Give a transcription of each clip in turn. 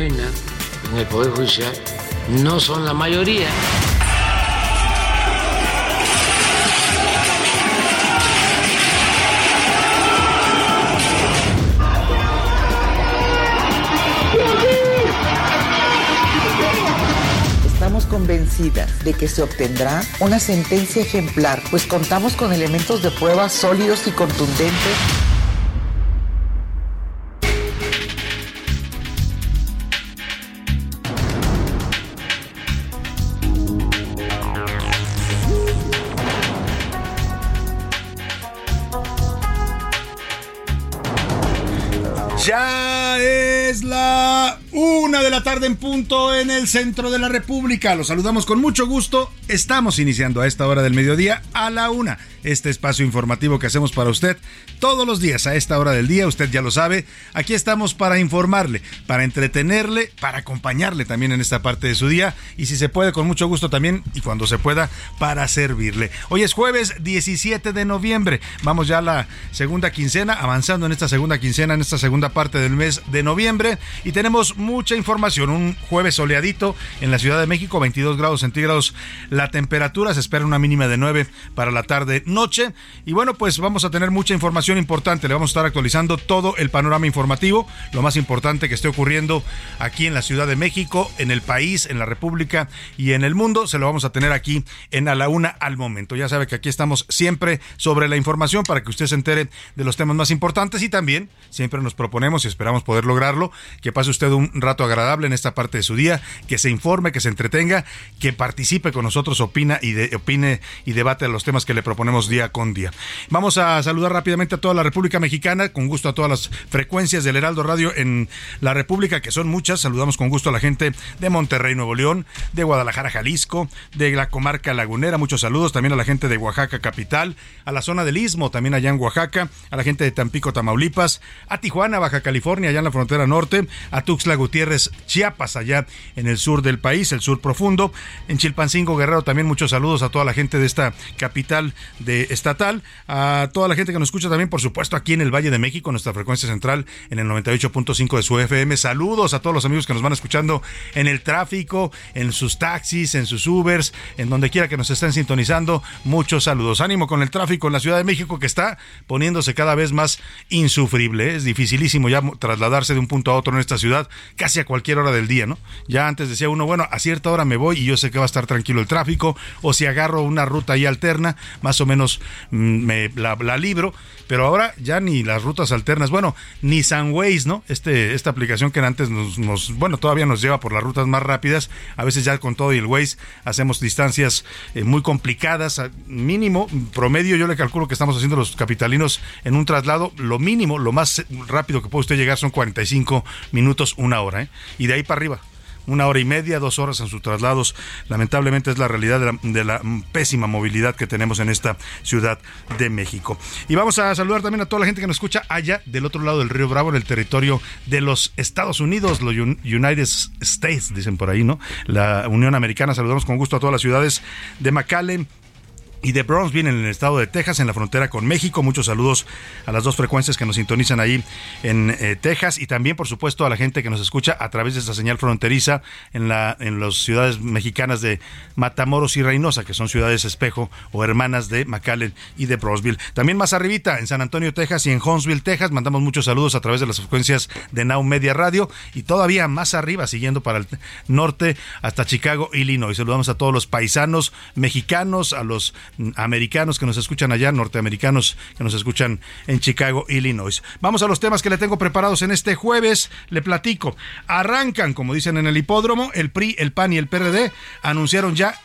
En el Poder Judicial, no son la mayoría. Estamos convencidas de que se obtendrá una sentencia ejemplar, pues contamos con elementos de prueba sólidos y contundentes. La una de la tarde en punto en el centro de la República. Los saludamos con mucho gusto. Estamos iniciando a esta hora del mediodía a la una. Este espacio informativo que hacemos para usted todos los días a esta hora del día. Usted ya lo sabe. Aquí estamos para informarle, para entretenerle, para acompañarle también en esta parte de su día. Y si se puede, con mucho gusto también y cuando se pueda, para servirle. Hoy es jueves 17 de noviembre. Vamos ya a la segunda quincena, avanzando en esta segunda quincena, en esta segunda parte del mes de noviembre. Y tenemos mucha información. Un jueves soleadito en la Ciudad de México, 22 grados centígrados la temperatura. Se espera una mínima de 9 para la tarde noche. Y bueno, pues vamos a tener mucha información importante. Le vamos a estar actualizando todo el panorama informativo, lo más importante que esté ocurriendo aquí en la Ciudad de México, en el país, en la República y en el mundo. Se lo vamos a tener aquí en A la Una al momento. Ya sabe que aquí estamos siempre sobre la información para que usted se entere de los temas más importantes y también siempre nos proponemos y esperamos poder lograrlo, que pase usted un rato agradable en esta parte de su día, que se informe, que se entretenga, que participe con nosotros, opina y opine y debate los temas que le proponemos día con día. Vamos a saludar rápidamente a toda la República Mexicana, con gusto a todas las frecuencias del Heraldo Radio en la República, que son muchas. Saludamos con gusto a la gente de Monterrey, Nuevo León, de Guadalajara, Jalisco, de la comarca lagunera. Muchos saludos también a la gente de Oaxaca capital, a la zona del Istmo, también allá en Oaxaca, a la gente de Tampico, Tamaulipas, a Tijuana, Baja California, allá en la frontera norte, a Tuxtla Gutiérrez, Chiapas, allá en el sur del país, el sur profundo. En Chilpancingo, Guerrero, también muchos saludos a toda la gente de esta capital de estatal, a toda la gente que nos escucha también, por supuesto, aquí en el Valle de México, nuestra frecuencia central en el 98.5 de su FM. Saludos a todos los amigos que nos van escuchando en el tráfico, en sus taxis, en sus Ubers, en donde quiera que nos estén sintonizando. Muchos saludos. Ánimo con el tráfico en la Ciudad de México que está poniéndose cada vez más insufrible. Es dificilísimo ya trasladarse de un punto a otro en esta ciudad, casi a cualquier hora del día, ¿no? Ya antes decía uno, bueno, a cierta hora me voy y yo sé que va a estar tranquilo el tráfico, o si agarro una ruta ahí alterna, más o menos mm, me la, libro, pero ahora ya ni las rutas alternas, bueno, ni Sunways, ¿no? Este, esta aplicación que antes nos, nos, bueno, todavía nos lleva por las rutas más rápidas, a veces ya con todo y el Waze hacemos distancias eh, muy complicadas, mínimo, promedio yo le calculo que estamos haciendo los capitalinos en un traslado, lo mínimo, lo más rápido que puede usted llegar son 45 minutos, una hora, ¿eh? Y de ahí para arriba una hora y media, dos horas en sus traslados. Lamentablemente es la realidad de la, de la, pésima movilidad que tenemos en esta Ciudad de México. Y vamos a saludar también a toda la gente que nos escucha allá del otro lado del río Bravo, en el territorio de los Estados Unidos, los Un- United States, dicen por ahí, ¿no? La Unión Americana. Saludamos con gusto a todas las ciudades de McAllen, y de Brownsville en el estado de Texas, en la frontera con México. Muchos saludos a las dos frecuencias que nos sintonizan ahí en eh, Texas y también, por supuesto, a la gente que nos escucha a través de esta señal fronteriza en, la, en las ciudades mexicanas de Matamoros y Reynosa, que son ciudades espejo o hermanas de McAllen y de Brownsville. También más arribita, en San Antonio, Texas y en Huntsville, Texas, mandamos muchos saludos a través de las frecuencias de Now Media Radio y todavía más arriba, siguiendo para el norte hasta Chicago, Illinois. Saludamos a todos los paisanos mexicanos, a los americanos que nos escuchan allá, norteamericanos que nos escuchan en Chicago, Illinois. Vamos a los temas que le tengo preparados en este jueves. Le platico. Arrancan, como dicen en el hipódromo, el PRI, el PAN y el PRD anunciaron ya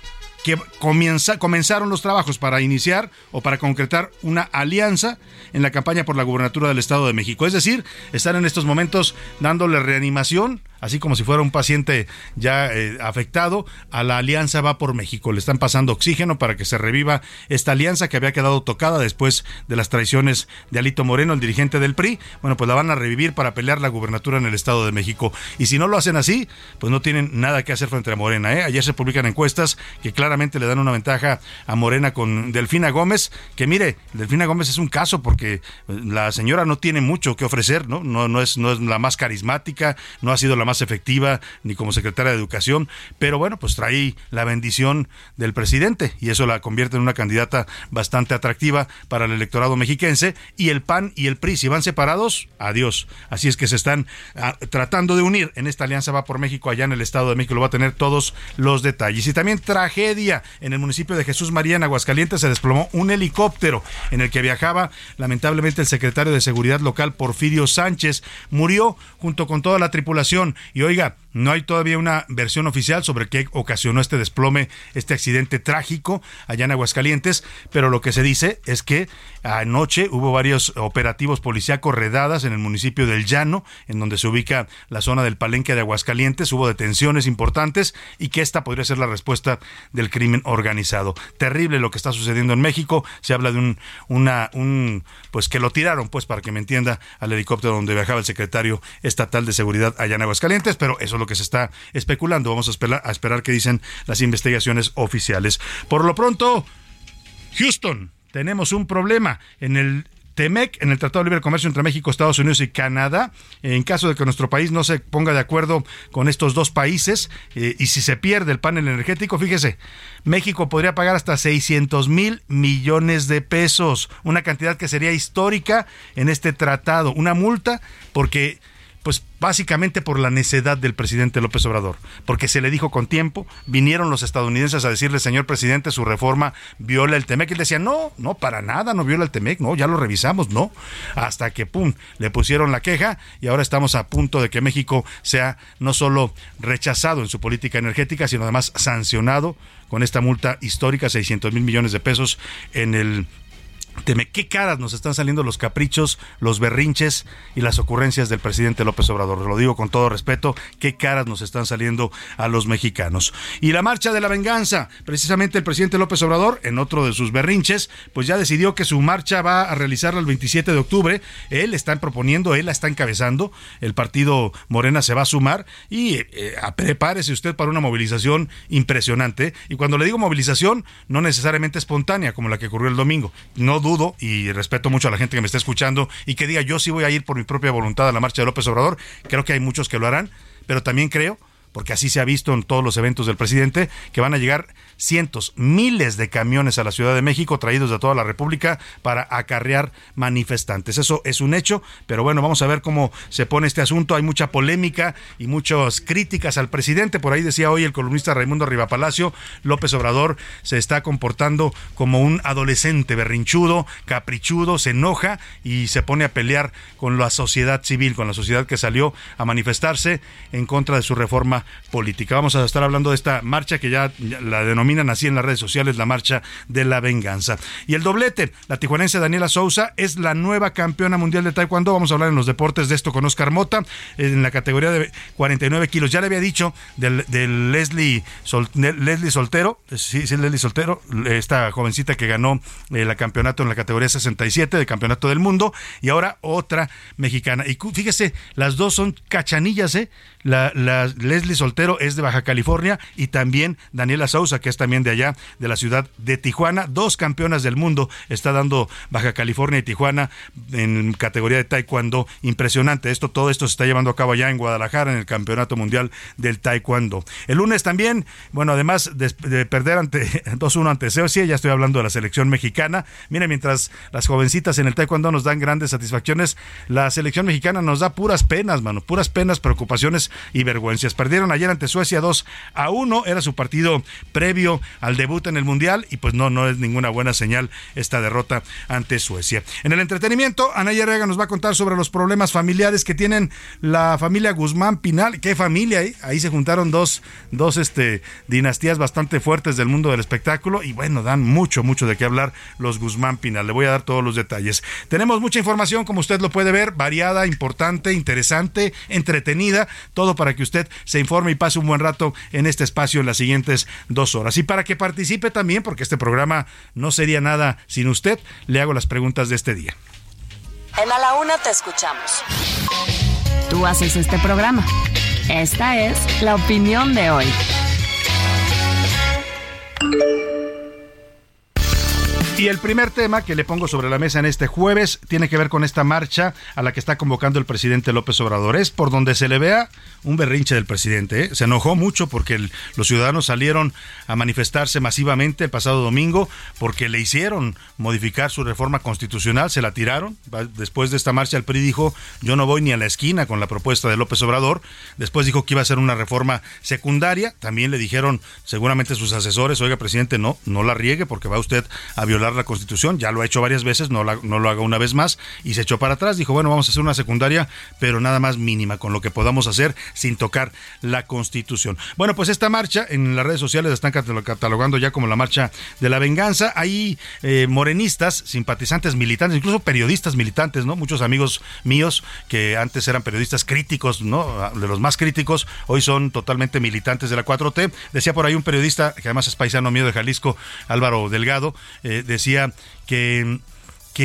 que comenzaron los trabajos para iniciar o para concretar una alianza en la campaña por la gubernatura del Estado de México. Es decir, están en estos momentos dándole reanimación así como si fuera un paciente ya eh, afectado, a la Alianza Va por México. Le están pasando oxígeno para que se reviva esta alianza que había quedado tocada después de las traiciones de Alito Moreno, el dirigente del PRI. Bueno, pues la van a revivir para pelear la gubernatura en el Estado de México. Y si no lo hacen así, pues no tienen nada que hacer frente a Morena. ¿eh? Ayer se publican encuestas que claramente le dan una ventaja a Morena con Delfina Gómez, que mire, Delfina Gómez es un caso porque la señora no tiene mucho que ofrecer, ¿no? No, no, es, no es la más carismática, no ha sido la más efectiva ni como secretaria de Educación, pero bueno, pues trae la bendición del presidente y eso la convierte en una candidata bastante atractiva para el electorado mexiquense y el PAN y el PRI si van separados, adiós. Así es que se están ah, tratando de unir en esta alianza va por México allá en el Estado de México, lo va a tener todos los detalles. Y también tragedia en el municipio de Jesús María en Aguascalientes se desplomó un helicóptero en el que viajaba lamentablemente el secretario de Seguridad local Porfirio Sánchez, murió junto con toda la tripulación y oiga, no hay todavía una versión oficial sobre qué ocasionó este desplome, este accidente trágico allá en Aguascalientes, pero lo que se dice es que anoche hubo varios operativos policíacos redadas en el municipio del Llano, en donde se ubica la zona del Palenque de Aguascalientes, hubo detenciones importantes y que esta podría ser la respuesta del crimen organizado. Terrible lo que está sucediendo en México, se habla de un una un pues que lo tiraron pues para que me entienda al helicóptero donde viajaba el secretario estatal de seguridad allá en Aguascalientes, pero eso es lo que se está especulando. Vamos a esperar, a esperar qué dicen las investigaciones oficiales. Por lo pronto, Houston, tenemos un problema en el TEMEC, en el Tratado de Libre Comercio entre México, Estados Unidos y Canadá, en caso de que nuestro país no se ponga de acuerdo con estos dos países eh, y si se pierde el panel energético, fíjese, México podría pagar hasta 600 mil millones de pesos, una cantidad que sería histórica en este tratado, una multa porque pues básicamente por la necedad del presidente López Obrador, porque se le dijo con tiempo, vinieron los estadounidenses a decirle, señor presidente, su reforma viola el TEMEC, y él decía, no, no, para nada, no viola el TEMEC, no, ya lo revisamos, no, hasta que, pum, le pusieron la queja y ahora estamos a punto de que México sea no solo rechazado en su política energética, sino además sancionado con esta multa histórica, 600 mil millones de pesos en el Teme, qué caras nos están saliendo los caprichos, los berrinches y las ocurrencias del presidente López Obrador. Lo digo con todo respeto, qué caras nos están saliendo a los mexicanos. Y la marcha de la venganza, precisamente el presidente López Obrador, en otro de sus berrinches, pues ya decidió que su marcha va a realizarla el 27 de octubre. Él está proponiendo, él la está encabezando, el partido Morena se va a sumar y eh, prepárese usted para una movilización impresionante. Y cuando le digo movilización, no necesariamente espontánea como la que ocurrió el domingo. No dudo y respeto mucho a la gente que me está escuchando y que diga yo sí voy a ir por mi propia voluntad a la marcha de López Obrador. Creo que hay muchos que lo harán, pero también creo porque así se ha visto en todos los eventos del presidente, que van a llegar cientos, miles de camiones a la Ciudad de México traídos de toda la República para acarrear manifestantes. Eso es un hecho, pero bueno, vamos a ver cómo se pone este asunto. Hay mucha polémica y muchas críticas al presidente. Por ahí decía hoy el columnista Raimundo Rivapalacio, López Obrador se está comportando como un adolescente berrinchudo, caprichudo, se enoja y se pone a pelear con la sociedad civil, con la sociedad que salió a manifestarse en contra de su reforma política. Vamos a estar hablando de esta marcha que ya la denominan así en las redes sociales, la marcha de la venganza. Y el doblete, la tijuanense Daniela Sousa es la nueva campeona mundial de taekwondo. Vamos a hablar en los deportes de esto con Oscar Mota, en la categoría de 49 kilos. Ya le había dicho del, Leslie, Leslie Soltero, sí, sí, Leslie Soltero, esta jovencita que ganó el eh, campeonato en la categoría 67 del campeonato del mundo, y ahora otra mexicana. Y fíjese, las dos son cachanillas, ¿eh? La, Leslie Soltero es de Baja California y también Daniela Sousa, que es también de allá, de la ciudad de Tijuana. Dos campeonas del mundo está dando Baja California y Tijuana en categoría de taekwondo. Impresionante. Esto, todo esto se está llevando a cabo allá en Guadalajara en el Campeonato Mundial del Taekwondo. El lunes también, bueno, además de, perder ante 2-1 ante Suecia, ya estoy hablando de la selección mexicana. Mire, mientras las jovencitas en el taekwondo nos dan grandes satisfacciones, la selección mexicana nos da puras penas, mano, puras penas, preocupaciones y vergüenzas. Perdieron ayer ante Suecia 2 a 1, era su partido previo al debut en el Mundial y pues no, no es ninguna buena señal esta derrota ante Suecia. En el entretenimiento, Anaya Rega nos va a contar sobre los problemas familiares que tienen la familia Guzmán Pinal. ¿Qué familia? Ahí, ahí se juntaron dos, dos este, dinastías bastante fuertes del mundo del espectáculo y bueno, dan mucho, mucho de qué hablar los Guzmán Pinal. Le voy a dar todos los detalles. Tenemos mucha información, como usted lo puede ver, variada, importante, interesante, entretenida, todo para que usted se informe y pase un buen rato en este espacio en las siguientes dos horas. Y para que participe también, porque este programa no sería nada sin usted, le hago las preguntas de este día. En A la Una te escuchamos. Tú haces este programa. Esta es la opinión de hoy. Y el primer tema que le pongo sobre la mesa en este jueves tiene que ver con esta marcha a la que está convocando el presidente López Obrador. Es por donde se le vea un berrinche del presidente. ¿eh? Se enojó mucho porque los ciudadanos salieron a manifestarse masivamente el pasado domingo porque le hicieron modificar su reforma constitucional, se la tiraron. Después de esta marcha el PRI dijo yo no voy ni a la esquina con la propuesta de López Obrador. Después dijo que iba a ser una reforma secundaria. También le dijeron seguramente sus asesores, oiga presidente, no, no la riegue porque va usted a violar la Constitución, ya lo ha hecho varias veces, no, no lo haga una vez más, y se echó para atrás, dijo, bueno, vamos a hacer una secundaria, pero nada más mínima, con lo que podamos hacer sin tocar la Constitución. Bueno, pues esta marcha en las redes sociales están catalogando ya como la marcha de la venganza. Hay eh, morenistas, simpatizantes militantes, incluso periodistas militantes, ¿no? Muchos amigos míos que antes eran periodistas críticos, ¿no? De los más críticos, hoy son totalmente militantes de la 4T. Decía por ahí un periodista, que además es paisano mío de Jalisco, Álvaro Delgado, eh, decía que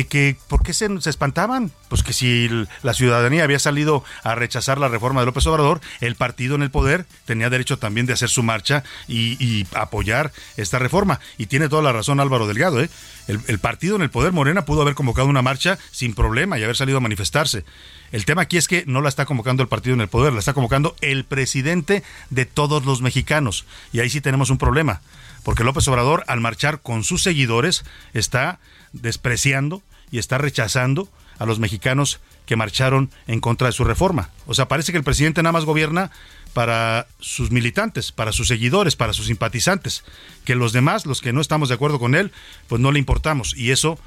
que, ¿por qué se, espantaban? Pues que si la ciudadanía había salido a rechazar la reforma de López Obrador, el partido en el poder tenía derecho también de hacer su marcha y, apoyar esta reforma. Y tiene toda la razón Álvaro Delgado, ¿eh? El, partido en el poder, Morena, pudo haber convocado una marcha sin problema y haber salido a manifestarse. El tema aquí es que no la está convocando el partido en el poder, la está convocando el presidente de todos los mexicanos. Y ahí sí tenemos un problema porque López Obrador al marchar con sus seguidores está despreciando y está rechazando a los mexicanos que marcharon en contra de su reforma. O sea, parece que el presidente nada más gobierna para sus militantes, para sus seguidores, para sus simpatizantes, que los demás, los que no estamos de acuerdo con él, pues no le importamos y eso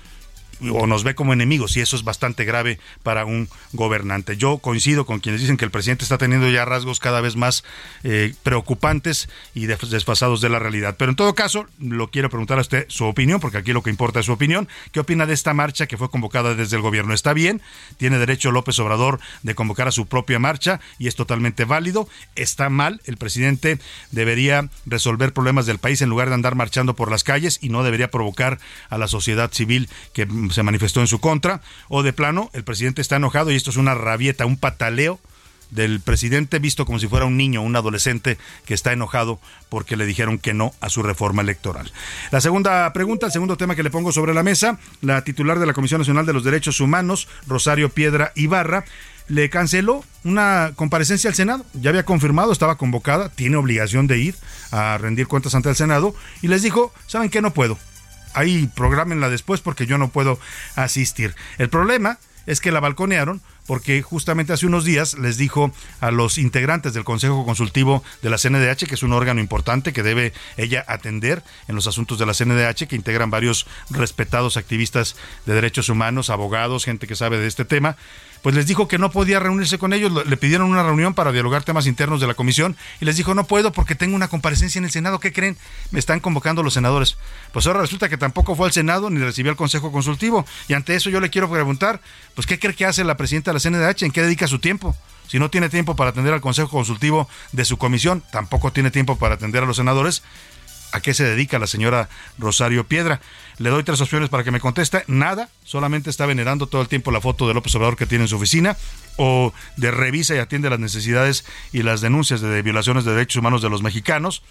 o nos ve como enemigos y eso es bastante grave para un gobernante. Yo coincido con quienes dicen que el presidente está teniendo ya rasgos cada vez más eh, preocupantes y desfasados de la realidad. Pero en todo caso, lo quiero preguntar a usted su opinión, porque aquí lo que importa es su opinión. ¿Qué opina de esta marcha que fue convocada desde el gobierno? ¿Está bien? ¿Tiene derecho López Obrador de convocar a su propia marcha y es totalmente válido? ¿Está mal? ¿El presidente debería resolver problemas del país en lugar de andar marchando por las calles y no debería provocar a la sociedad civil que se manifestó en su contra, o de plano, el presidente está enojado y esto es una rabieta, un pataleo del presidente visto como si fuera un niño, un adolescente que está enojado porque le dijeron que no a su reforma electoral. La segunda pregunta, el segundo tema que le pongo sobre la mesa, la titular de la Comisión Nacional de los Derechos Humanos, Rosario Piedra Ibarra, le canceló una comparecencia al Senado. Ya había confirmado, estaba convocada, tiene obligación de ir a rendir cuentas ante el Senado y les dijo, ¿saben qué? No puedo ahí programenla después porque yo no puedo asistir. El problema es que la balconearon porque justamente hace unos días les dijo a los integrantes del Consejo Consultivo de la CNDH, que es un órgano importante que debe ella atender en los asuntos de la CNDH, que integran varios respetados activistas de derechos humanos, abogados, gente que sabe de este tema, pues les dijo que no podía reunirse con ellos, le pidieron una reunión para dialogar temas internos de la comisión y les dijo no puedo porque tengo una comparecencia en el Senado, ¿qué creen? Me están convocando los senadores. Pues ahora resulta que tampoco fue al Senado ni recibió el Consejo Consultivo y ante eso yo le quiero preguntar, pues ¿qué cree que hace la presidenta de la CNDH? ¿En qué dedica su tiempo? Si no tiene tiempo para atender al Consejo Consultivo de su comisión, tampoco tiene tiempo para atender a los senadores a qué se dedica la señora Rosario Piedra. Le doy tres opciones para que me conteste. Nada, solamente está venerando todo el tiempo la foto de López Obrador que tiene en su oficina o de revisa y atiende las necesidades y las denuncias de violaciones de derechos humanos de los mexicanos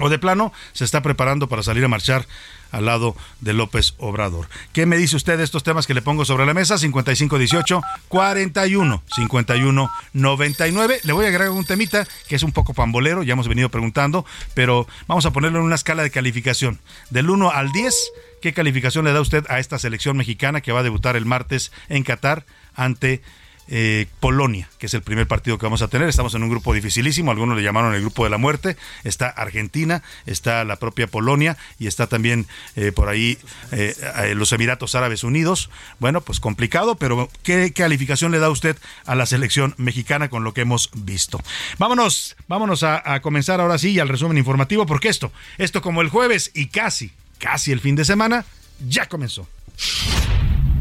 o de plano se está preparando para salir a marchar al lado de López Obrador. ¿Qué me dice usted de estos temas que le pongo sobre la mesa? 5518 41 51 99. Le voy a agregar un temita que es un poco pambolero, ya hemos venido preguntando, pero vamos a ponerlo en una escala de calificación. Del 1 al 10, ¿qué calificación le da usted a esta selección mexicana que va a debutar el martes en Qatar ante eh, Polonia, que es el primer partido que vamos a tener. Estamos en un grupo dificilísimo, algunos le llamaron el grupo de la muerte. Está Argentina, está la propia Polonia y está también eh, por ahí eh, los Emiratos Árabes Unidos. Bueno, pues complicado, pero ¿qué calificación le da usted a la selección mexicana con lo que hemos visto? Vámonos, vámonos a, comenzar ahora sí al resumen informativo, porque esto, esto como el jueves y casi, casi el fin de semana, ya comenzó.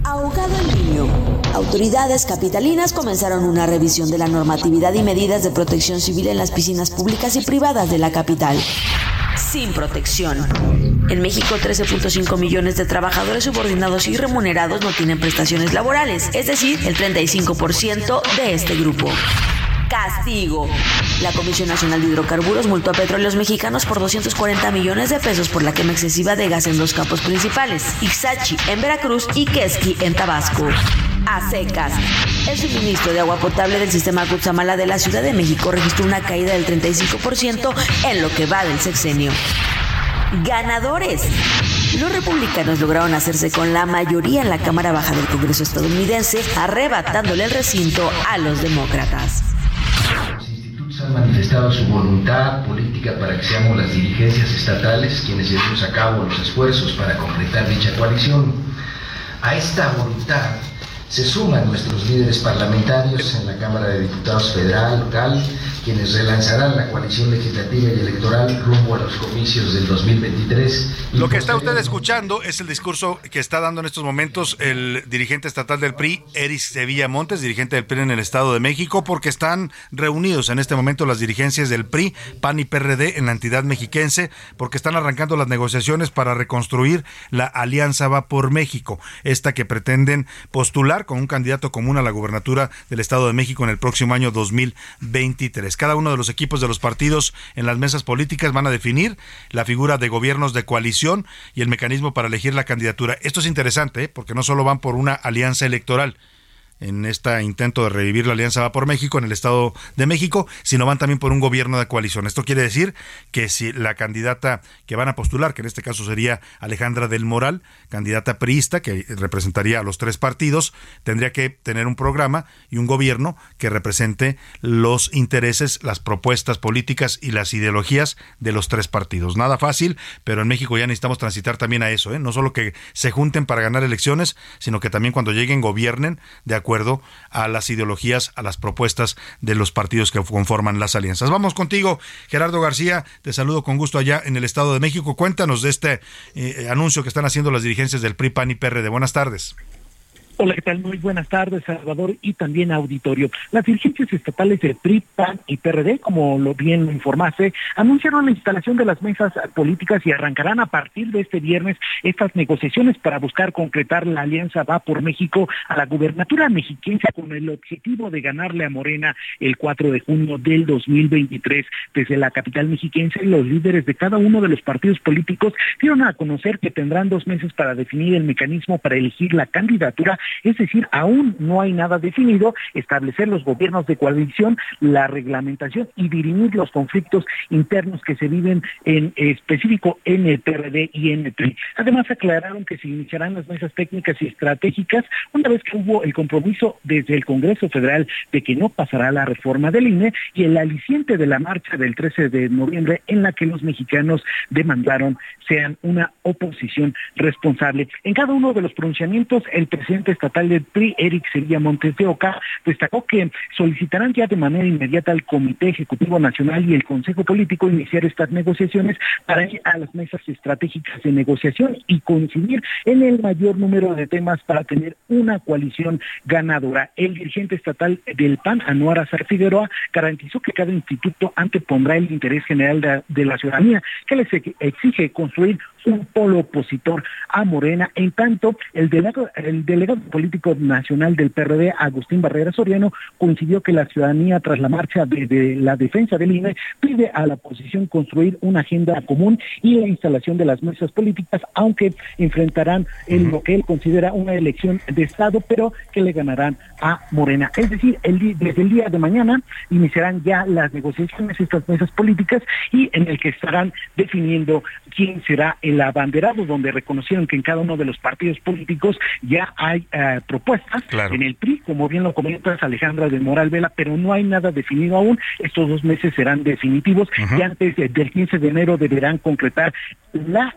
Ahogado niño. Autoridades capitalinas comenzaron una revisión de la normatividad y medidas de protección civil en las piscinas públicas y privadas de la capital. Sin protección. En México, 13.5 millones de trabajadores subordinados y remunerados no tienen prestaciones laborales, es decir, el 35% de este grupo. Castigo. La Comisión Nacional de Hidrocarburos multó a petróleos mexicanos por 240 millones de pesos por la quema excesiva de gas en dos campos principales, Ixachi en Veracruz y Quesqui en Tabasco. A secas. El suministro de agua potable del sistema Cutzamala de la Ciudad de México registró una caída del 35% en lo que va del sexenio. Ganadores. Los republicanos lograron hacerse con la mayoría en la Cámara Baja del Congreso estadounidense, arrebatándole el recinto a los demócratas. Los institutos han manifestado su voluntad política para que seamos las dirigencias estatales quienes llevemos a cabo los esfuerzos para completar dicha coalición. A esta voluntad se suman nuestros líderes parlamentarios en la Cámara de Diputados Federal, local, quienes relanzarán la coalición legislativa y electoral rumbo a los comicios del 2023. Lo que está usted escuchando es el discurso que está dando en estos momentos el dirigente estatal del PRI, Eris Sevilla Montes, dirigente del PRI en el Estado de México, porque están reunidos en este momento las dirigencias del PRI, PAN y PRD en la entidad mexiquense, porque están arrancando las negociaciones para reconstruir la Alianza Va por México, esta que pretenden postular con un candidato común a la gubernatura del Estado de México en el próximo año 2023. Cada uno de los equipos de los partidos en las mesas políticas van a definir la figura de gobiernos de coalición y el mecanismo para elegir la candidatura. Esto es interesante ¿eh? porque no solo van por una alianza electoral, en este intento de revivir la Alianza Va por México en el Estado de México, sino van también por un gobierno de coalición. Esto quiere decir que si la candidata que van a postular, que en este caso sería Alejandra del Moral, candidata priista que representaría a los tres partidos, tendría que tener un programa y un gobierno que represente los intereses, las propuestas políticas y las ideologías de los tres partidos. Nada fácil, pero en México ya necesitamos transitar también a eso, ¿eh? no solo que se junten para ganar elecciones, sino que también cuando lleguen gobiernen de acuerdo acuerdo a las ideologías, a las propuestas de los partidos que conforman las alianzas. Vamos contigo, Gerardo García, te saludo con gusto allá en el Estado de México. Cuéntanos de este eh, anuncio que están haciendo las dirigencias del PRI, PAN y PRD. Buenas tardes. Hola, ¿qué tal? Muy buenas tardes, Salvador, y también auditorio. Las dirigencias estatales de PRI, PAN y PRD, como lo bien informaste, anunciaron la instalación de las mesas políticas y arrancarán a partir de este viernes estas negociaciones para buscar concretar la alianza Va por México a la gubernatura mexiquense con el objetivo de ganarle a Morena el 4 de junio del 2023. Desde la capital mexiquense, los líderes de cada uno de los partidos políticos dieron a conocer que tendrán dos meses para definir el mecanismo para elegir la candidatura es decir, aún no hay nada definido, establecer los gobiernos de coalición, la reglamentación y dirimir los conflictos internos que se viven en específico en el PRD y en el PRI. Además, aclararon que se iniciarán las mesas técnicas y estratégicas una vez que hubo el compromiso desde el Congreso Federal de que no pasará la reforma del INE y el aliciente de la marcha del 13 de noviembre en la que los mexicanos demandaron sean una oposición responsable. En cada uno de los pronunciamientos, el presidente estatal del PRI, Eric Sevilla Montes de Oca, destacó que solicitarán ya de manera inmediata al Comité Ejecutivo Nacional y el Consejo Político iniciar estas negociaciones para ir a las mesas estratégicas de negociación y coincidir en el mayor número de temas para tener una coalición ganadora. El dirigente estatal del PAN, Anuar Azar Figueroa, garantizó que cada instituto antepondrá el interés general de la ciudadanía, que les exige construir un polo opositor a Morena. En tanto, el delegado, el delegado político nacional del PRD, Agustín Barrera Soriano, coincidió que la ciudadanía, tras la marcha de, la defensa del INE, pide a la oposición construir una agenda común y la instalación de las mesas políticas, aunque enfrentarán en lo que él considera una elección de Estado, pero que le ganarán a Morena. Es decir, desde el día de mañana iniciarán ya las negociaciones, estas mesas políticas, y en el que estarán definiendo quién será el abanderado, donde reconocieron que en cada uno de los partidos políticos ya hay eh, propuestas. En el PRI, como bien lo comentas, Alejandra de Moral Vela, pero no hay nada definido aún. Estos dos meses serán definitivos y antes del 15 de enero deberán concretar la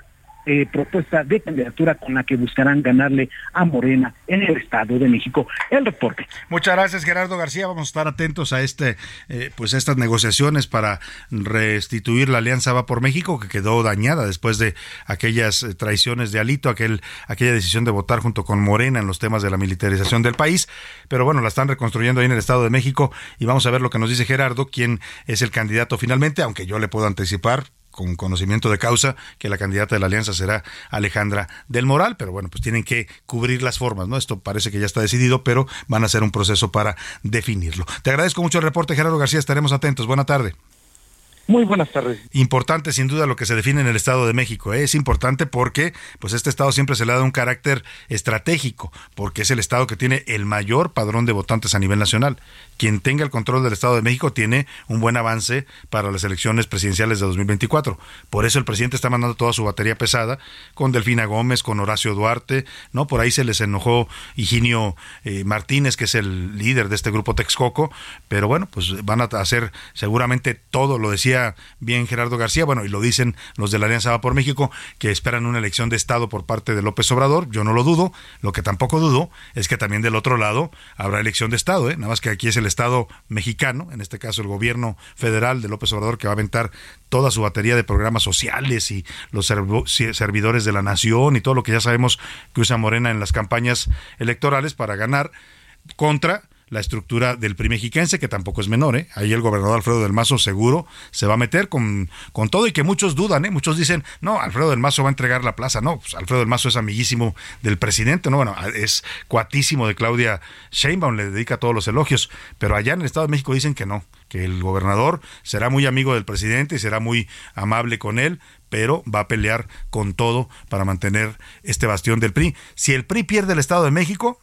eh, propuesta de candidatura con la que buscarán ganarle a Morena en el Estado de México. El reporte. Muchas gracias, Gerardo García. Vamos a estar atentos a este, eh, pues estas negociaciones para restituir la Alianza Va por México, que quedó dañada después de aquellas eh, traiciones de Alito, aquel, aquella decisión de votar junto con Morena en los temas de la militarización del país. Pero bueno, la están reconstruyendo ahí en el Estado de México y vamos a ver lo que nos dice Gerardo, quién es el candidato finalmente, aunque yo le puedo anticipar, con conocimiento de causa que la candidata de la alianza será Alejandra del Moral, pero bueno, pues tienen que cubrir las formas, ¿no? Esto parece que ya está decidido, pero van a hacer un proceso para definirlo. Te agradezco mucho el reporte, Gerardo García, estaremos atentos. Buena tarde. Muy buenas tardes. Importante sin duda lo que se define en el Estado de México. ¿eh? Es importante porque pues este estado siempre se le dado un carácter estratégico, porque es el estado que tiene el mayor padrón de votantes a nivel nacional. Quien tenga el control del Estado de México tiene un buen avance para las elecciones presidenciales de 2024. Por eso el presidente está mandando toda su batería pesada con Delfina Gómez, con Horacio Duarte, ¿no? Por ahí se les enojó Higinio eh, Martínez, que es el líder de este grupo Texcoco, pero bueno, pues van a hacer seguramente todo, lo decía bien Gerardo García, bueno, y lo dicen los de la Alianza Va por México, que esperan una elección de Estado por parte de López Obrador, yo no lo dudo, lo que tampoco dudo es que también del otro lado habrá elección de Estado, ¿eh? nada más que aquí es el Estado mexicano, en este caso el gobierno federal de López Obrador, que va a aventar toda su batería de programas sociales y los servidores de la nación y todo lo que ya sabemos que usa Morena en las campañas electorales para ganar contra la estructura del PRI mexiquense, que tampoco es menor, ¿eh? Ahí el gobernador Alfredo del Mazo seguro se va a meter con, con todo y que muchos dudan, ¿eh? Muchos dicen, no, Alfredo del Mazo va a entregar la plaza. No, pues Alfredo del Mazo es amiguísimo del presidente, ¿no? Bueno, es cuatísimo de Claudia Sheinbaum, le dedica todos los elogios, pero allá en el Estado de México dicen que no, que el gobernador será muy amigo del presidente y será muy amable con él, pero va a pelear con todo para mantener este bastión del PRI. Si el PRI pierde el Estado de México,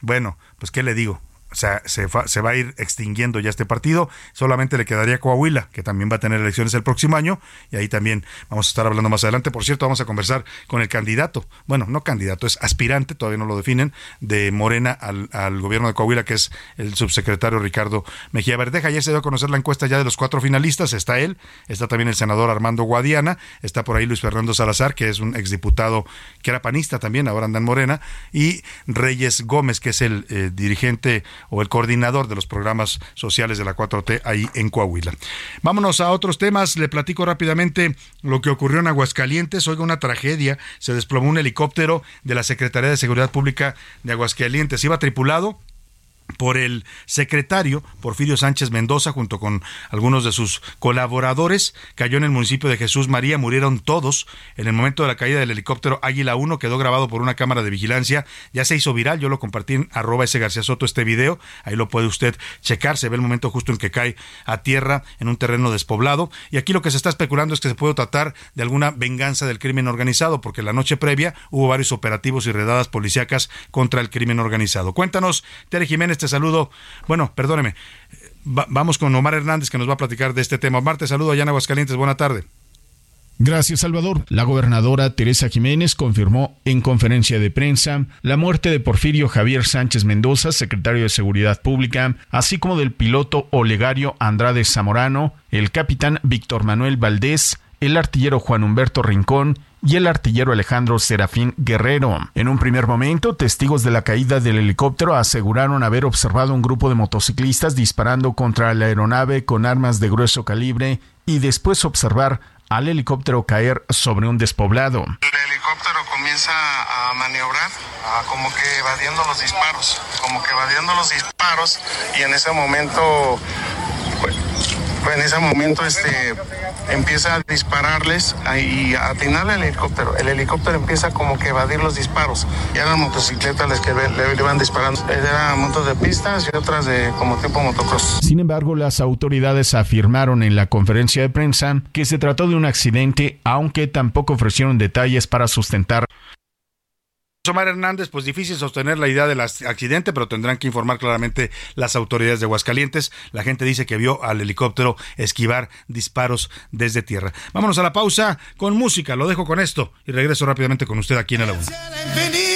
bueno, pues qué le digo, o sea, se, se, va a ir extinguiendo ya este partido. Solamente le quedaría Coahuila, que también va a tener elecciones el próximo año. Y ahí también vamos a estar hablando más adelante. Por cierto, vamos a conversar con el candidato. Bueno, no candidato, es aspirante, todavía no lo definen, de Morena al, gobierno de Coahuila, que es el subsecretario Ricardo Mejía Verdeja. Ayer se dio a conocer la encuesta ya de los cuatro finalistas. Está él, está también el senador Armando Guadiana, está por ahí Luis Fernando Salazar, que es un exdiputado que era panista también, ahora anda en Morena, y Reyes Gómez, que es el eh, dirigente o el coordinador de los programas sociales de la 4T ahí en Coahuila. Vámonos a otros temas. Le platico rápidamente lo que ocurrió en Aguascalientes. Oiga, una tragedia. Se desplomó un helicóptero de la Secretaría de Seguridad Pública de Aguascalientes. Iba tripulado por el secretario Porfirio Sánchez Mendoza junto con algunos de sus colaboradores. Cayó en el municipio de Jesús María, murieron todos. En el momento de la caída del helicóptero Águila 1 quedó grabado por una cámara de vigilancia. Ya se hizo viral, yo lo compartí en arroba ese García Soto este video. Ahí lo puede usted checar. Se ve el momento justo en que cae a tierra en un terreno despoblado. Y aquí lo que se está especulando es que se puede tratar de alguna venganza del crimen organizado, porque la noche previa hubo varios operativos y redadas policíacas contra el crimen organizado. Cuéntanos, Tere Jiménez este saludo. Bueno, perdóneme. vamos con Omar Hernández que nos va a platicar de este tema. Omar, te saludo allá en Aguascalientes. Buena tarde. Gracias, Salvador. La gobernadora Teresa Jiménez confirmó en conferencia de prensa la muerte de Porfirio Javier Sánchez Mendoza, secretario de Seguridad Pública, así como del piloto Olegario Andrade Zamorano, el capitán Víctor Manuel Valdés, el artillero Juan Humberto Rincón y el artillero Alejandro Serafín Guerrero. En un primer momento, testigos de la caída del helicóptero aseguraron haber observado un grupo de motociclistas disparando contra la aeronave con armas de grueso calibre y después observar al helicóptero caer sobre un despoblado. El helicóptero comienza a maniobrar, como que evadiendo los disparos, como que evadiendo los disparos y en ese momento en ese momento este, empieza a dispararles y a atinarle al helicóptero. El helicóptero empieza como que evadir los disparos. Y eran motocicletas las que le, iban disparando. Eran motos de pistas y otras de como tipo motocross. Sin embargo, las autoridades afirmaron en la conferencia de prensa que se trató de un accidente, aunque tampoco ofrecieron detalles para sustentar Omar Hernández, pues difícil sostener la idea del accidente, pero tendrán que informar claramente las autoridades de Aguascalientes. La gente dice que vio al helicóptero esquivar disparos desde tierra. Vámonos a la pausa con música, lo dejo con esto y regreso rápidamente con usted aquí en el aula.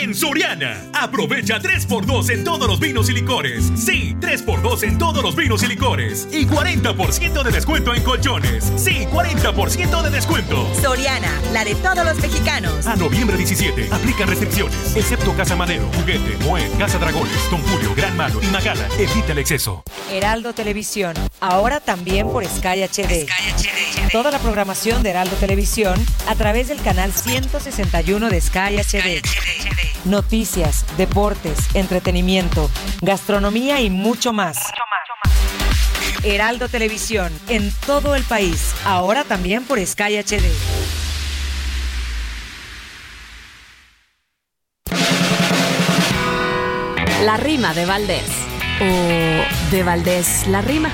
En Soriana, aprovecha 3x2 en todos los vinos y licores. Sí, 3x2 en todos los vinos y licores. Y 40% de descuento en colchones. Sí, 40% de descuento. Soriana, la de todos los mexicanos. A noviembre 17, aplica restricciones. Excepto Casa Madero, Juguete, Moed, Casa Dragones, Don Julio, Gran Malo y Magala. Evita el exceso. Heraldo Televisión, ahora también por Sky HD. Sky HD. Toda la programación de Heraldo Televisión a través del canal 161 de Sky HD. Noticias, deportes, entretenimiento, gastronomía y mucho más. Heraldo Televisión, en todo el país, ahora también por Sky HD. La rima de Valdés. O de Valdés la rima.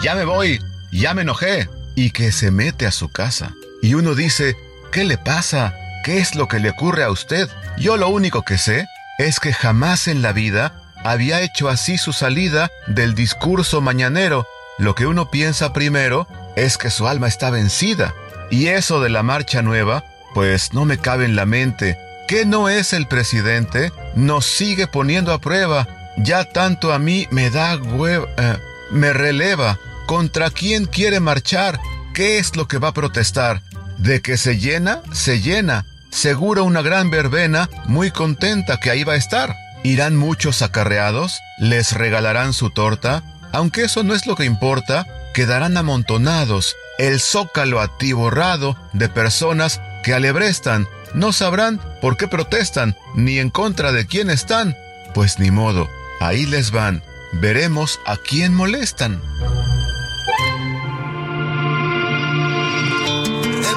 Ya me voy, ya me enojé. Y que se mete a su casa. Y uno dice, ¿qué le pasa? ¿Qué es lo que le ocurre a usted? Yo lo único que sé es que jamás en la vida había hecho así su salida del discurso mañanero. Lo que uno piensa primero es que su alma está vencida. Y eso de la marcha nueva, pues no me cabe en la mente. ¿Qué no es el presidente? Nos sigue poniendo a prueba. Ya tanto a mí me da hueva, eh, me releva. ¿Contra quién quiere marchar? ¿Qué es lo que va a protestar? De que se llena, se llena seguro una gran verbena muy contenta que ahí va a estar. Irán muchos acarreados, les regalarán su torta, aunque eso no es lo que importa, quedarán amontonados, el zócalo atiborrado de personas que alebrestan, no sabrán por qué protestan, ni en contra de quién están. Pues ni modo, ahí les van, veremos a quién molestan.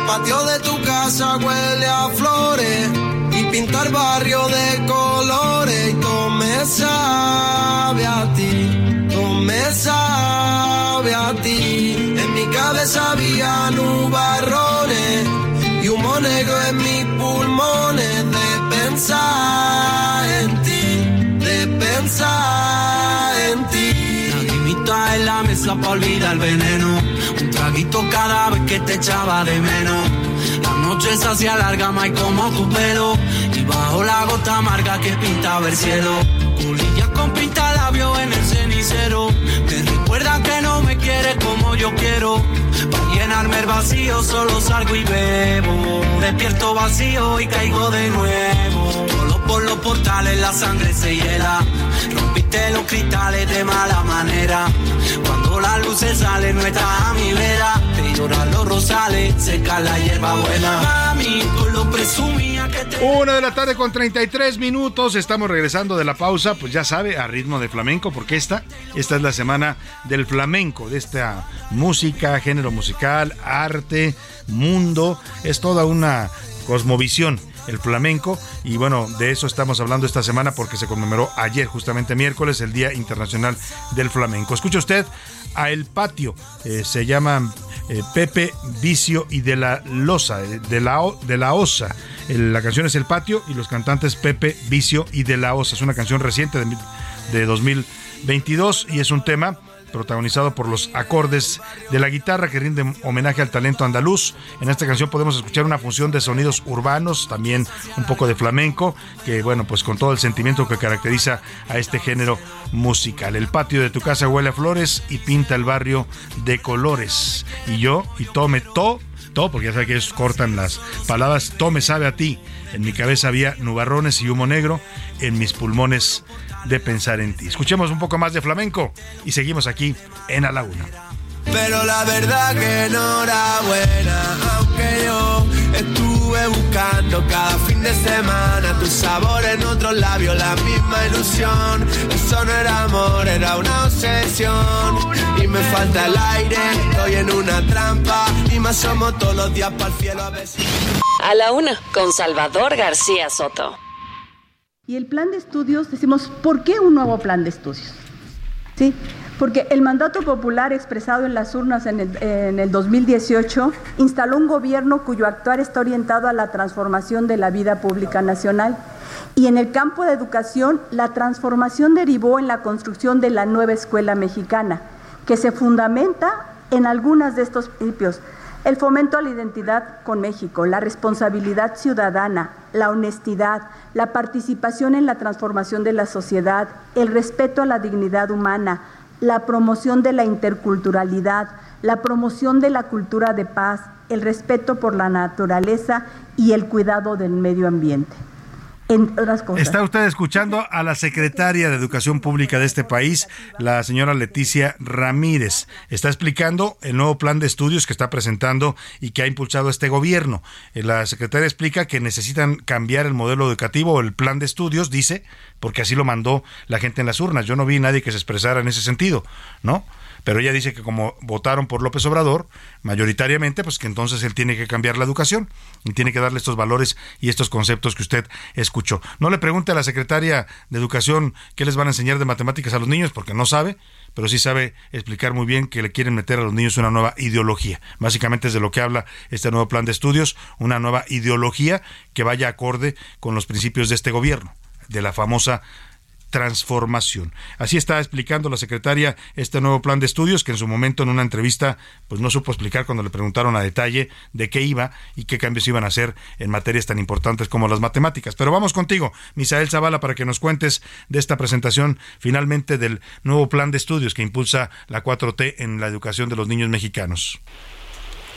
Patio de tu casa huele a flores y pintar barrio de colores y todo me sabe a ti, todo me sabe a ti. En mi cabeza había nubarrones y humo negro en mis pulmones de pensar en ti, de pensar. En la mesa para olvidar el veneno un traguito cada vez que te echaba de menos. La noche se hacía larga, más como tu pelo. Y bajo la gota amarga que pintaba el cielo. Colillas con pinta labio en el cenicero. Me recuerda que no me quieres como yo quiero. Para llenarme el vacío solo salgo y bebo. Despierto vacío y caigo de nuevo. Por los portales la sangre se hiela. Rompiste los cristales de mala manera. Cuando la luz se sale no está a mi vera. Te lloran los rosas dale, seca la hierba buena. Lo que te... Una de la tarde con 33 minutos. Estamos regresando de la pausa, pues ya sabe, a ritmo de flamenco, porque esta, esta es la semana del flamenco, de esta música, género musical, arte, mundo. Es toda una cosmovisión el flamenco. Y bueno, de eso estamos hablando esta semana porque se conmemoró ayer, justamente miércoles, el Día Internacional del Flamenco. Escucha usted a El Patio, eh, se llama eh, Pepe Vicio y de la Losa, eh, de, la, de la Osa. la canción es El Patio y los cantantes Pepe Vicio y de la Osa. Es una canción reciente de, de 2022 y es un tema protagonizado por los acordes de la guitarra que rinden homenaje al talento andaluz. En esta canción podemos escuchar una fusión de sonidos urbanos, también un poco de flamenco, que bueno, pues con todo el sentimiento que caracteriza a este género musical. El patio de tu casa huele a flores y pinta el barrio de colores. Y yo, y tome todo, todo, porque ya sabe que ellos cortan las palabras, todo me sabe a ti. En mi cabeza había nubarrones y humo negro, en mis pulmones de pensar en ti. Escuchemos un poco más de flamenco y seguimos aquí en A la Una. Pero la verdad que enhorabuena, aunque yo estuve buscando cada fin de semana tu sabor en otros labios, la misma ilusión. Eso no era amor, era una obsesión. Y me falta el aire, estoy en una trampa y me asomo todos los días para el cielo a ver si... A la una, con Salvador García Soto. Y el plan de estudios, decimos, ¿por qué un nuevo plan de estudios? ¿Sí? Porque el mandato popular expresado en las urnas en el, en el 2018 instaló un gobierno cuyo actuar está orientado a la transformación de la vida pública nacional. Y en el campo de educación, la transformación derivó en la construcción de la nueva escuela mexicana, que se fundamenta en algunas de estos principios el fomento a la identidad con México, la responsabilidad ciudadana, la honestidad, la participación en la transformación de la sociedad, el respeto a la dignidad humana, la promoción de la interculturalidad, la promoción de la cultura de paz, el respeto por la naturaleza y el cuidado del medio ambiente. Está usted escuchando a la secretaria de Educación Pública de este país, la señora Leticia Ramírez. Está explicando el nuevo plan de estudios que está presentando y que ha impulsado este gobierno. Eh, la secretaria explica que necesitan cambiar el modelo educativo el plan de estudios, dice, porque así lo mandó la gente en las urnas. Yo no vi nadie que se expresara en ese sentido, ¿no? Pero ella dice que como votaron por López Obrador, mayoritariamente, pues que entonces él tiene que cambiar la educación y tiene que darle estos valores y estos conceptos que usted escuchó. No le pregunte a la secretaria de Educación qué les van a enseñar de matemáticas a los niños, porque no sabe, pero sí sabe explicar muy bien que le quieren meter a los niños una nueva ideología. Básicamente es de lo que habla este nuevo plan de estudios, una nueva ideología que vaya acorde con los principios de este gobierno, de la famosa transformación. Así está explicando la secretaria este nuevo plan de estudios que en su momento en una entrevista pues no supo explicar cuando le preguntaron a detalle de qué iba y qué cambios iban a hacer en materias tan importantes como las matemáticas. Pero vamos contigo, Misael Zavala, para que nos cuentes de esta presentación finalmente del nuevo plan de estudios que impulsa la 4T en la educación de los niños mexicanos.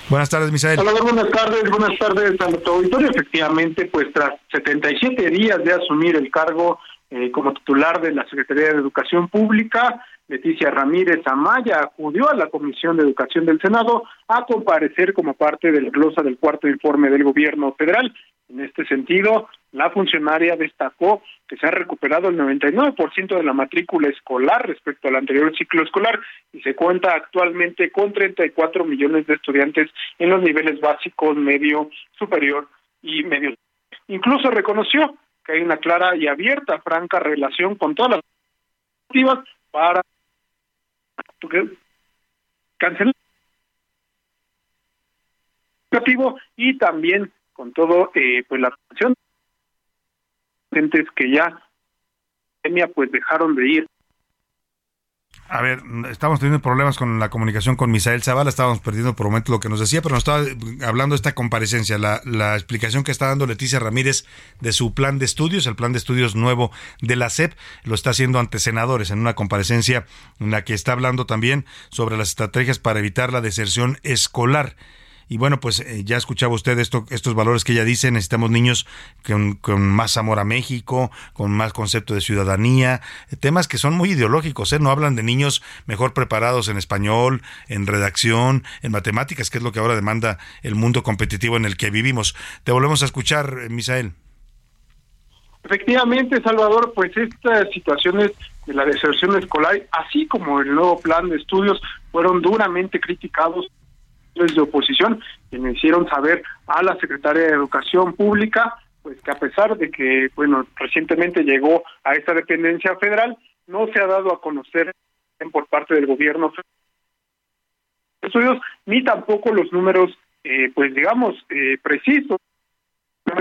Buenas tardes, Misael. Hola, buenas tardes, buenas tardes auditorio. Efectivamente, pues tras 77 días de asumir el cargo eh, como titular de la Secretaría de Educación Pública, Leticia Ramírez Amaya acudió a la Comisión de Educación del Senado a comparecer como parte de la glosa del cuarto informe del gobierno federal. En este sentido, la funcionaria destacó que se ha recuperado el 99% de la matrícula escolar respecto al anterior ciclo escolar y se cuenta actualmente con 34 millones de estudiantes en los niveles básicos, medio, superior y medio. Incluso reconoció que hay una clara y abierta, franca relación con todas las activas para cancelar y también con todo eh, pues la atención que ya pues dejaron de ir a ver, estamos teniendo problemas con la comunicación con Misael Zavala, estábamos perdiendo por momento lo que nos decía, pero nos estaba hablando de esta comparecencia, la, la, explicación que está dando Leticia Ramírez de su plan de estudios, el plan de estudios nuevo de la SEP, lo está haciendo ante senadores en una comparecencia en la que está hablando también sobre las estrategias para evitar la deserción escolar Y bueno, pues eh, ya escuchaba usted esto, estos valores que ella dice, necesitamos niños con, con, más amor a México, con más concepto de ciudadanía, temas que son muy ideológicos, ¿eh? no hablan de niños mejor preparados en español, en redacción, en matemáticas, que es lo que ahora demanda el mundo competitivo en el que vivimos. Te volvemos a escuchar, eh, Misael. Efectivamente, Salvador, pues estas situaciones de la deserción escolar, así como el nuevo plan de estudios, fueron duramente criticados desde oposición, quienes hicieron saber a la secretaria de Educación Pública, pues que a pesar de que, bueno, recientemente llegó a esta dependencia federal, no se ha dado a conocer por parte del gobierno de estudios, ni tampoco los números, eh, pues digamos, eh, precisos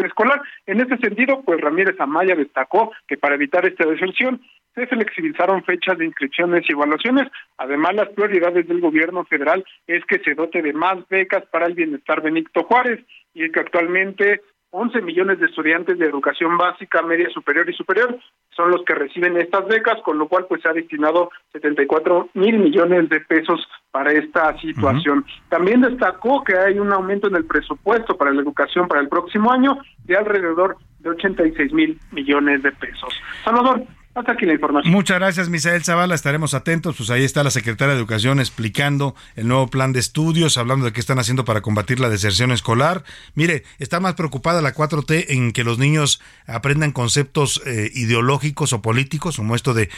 escolar. En ese sentido, pues Ramírez Amaya destacó que para evitar esta deserción se flexibilizaron fechas de inscripciones y evaluaciones. Además, las prioridades del gobierno federal es que se dote de más becas para el bienestar Benito Juárez y que actualmente 11 millones de estudiantes de educación básica, media superior y superior son los que reciben estas becas, con lo cual pues se ha destinado 74 mil millones de pesos para esta situación. También destacó que hay un aumento en el presupuesto para la educación para el próximo año de alrededor de 86 mil millones de pesos. Salvador, hasta aquí la información. Muchas gracias, Misael Zavala. Estaremos atentos. Pues ahí está la secretaria de Educación explicando el nuevo plan de estudios, hablando de qué están haciendo para combatir la deserción escolar. Mire, está más preocupada la 4T en que los niños aprendan conceptos eh, ideológicos o políticos, como esto de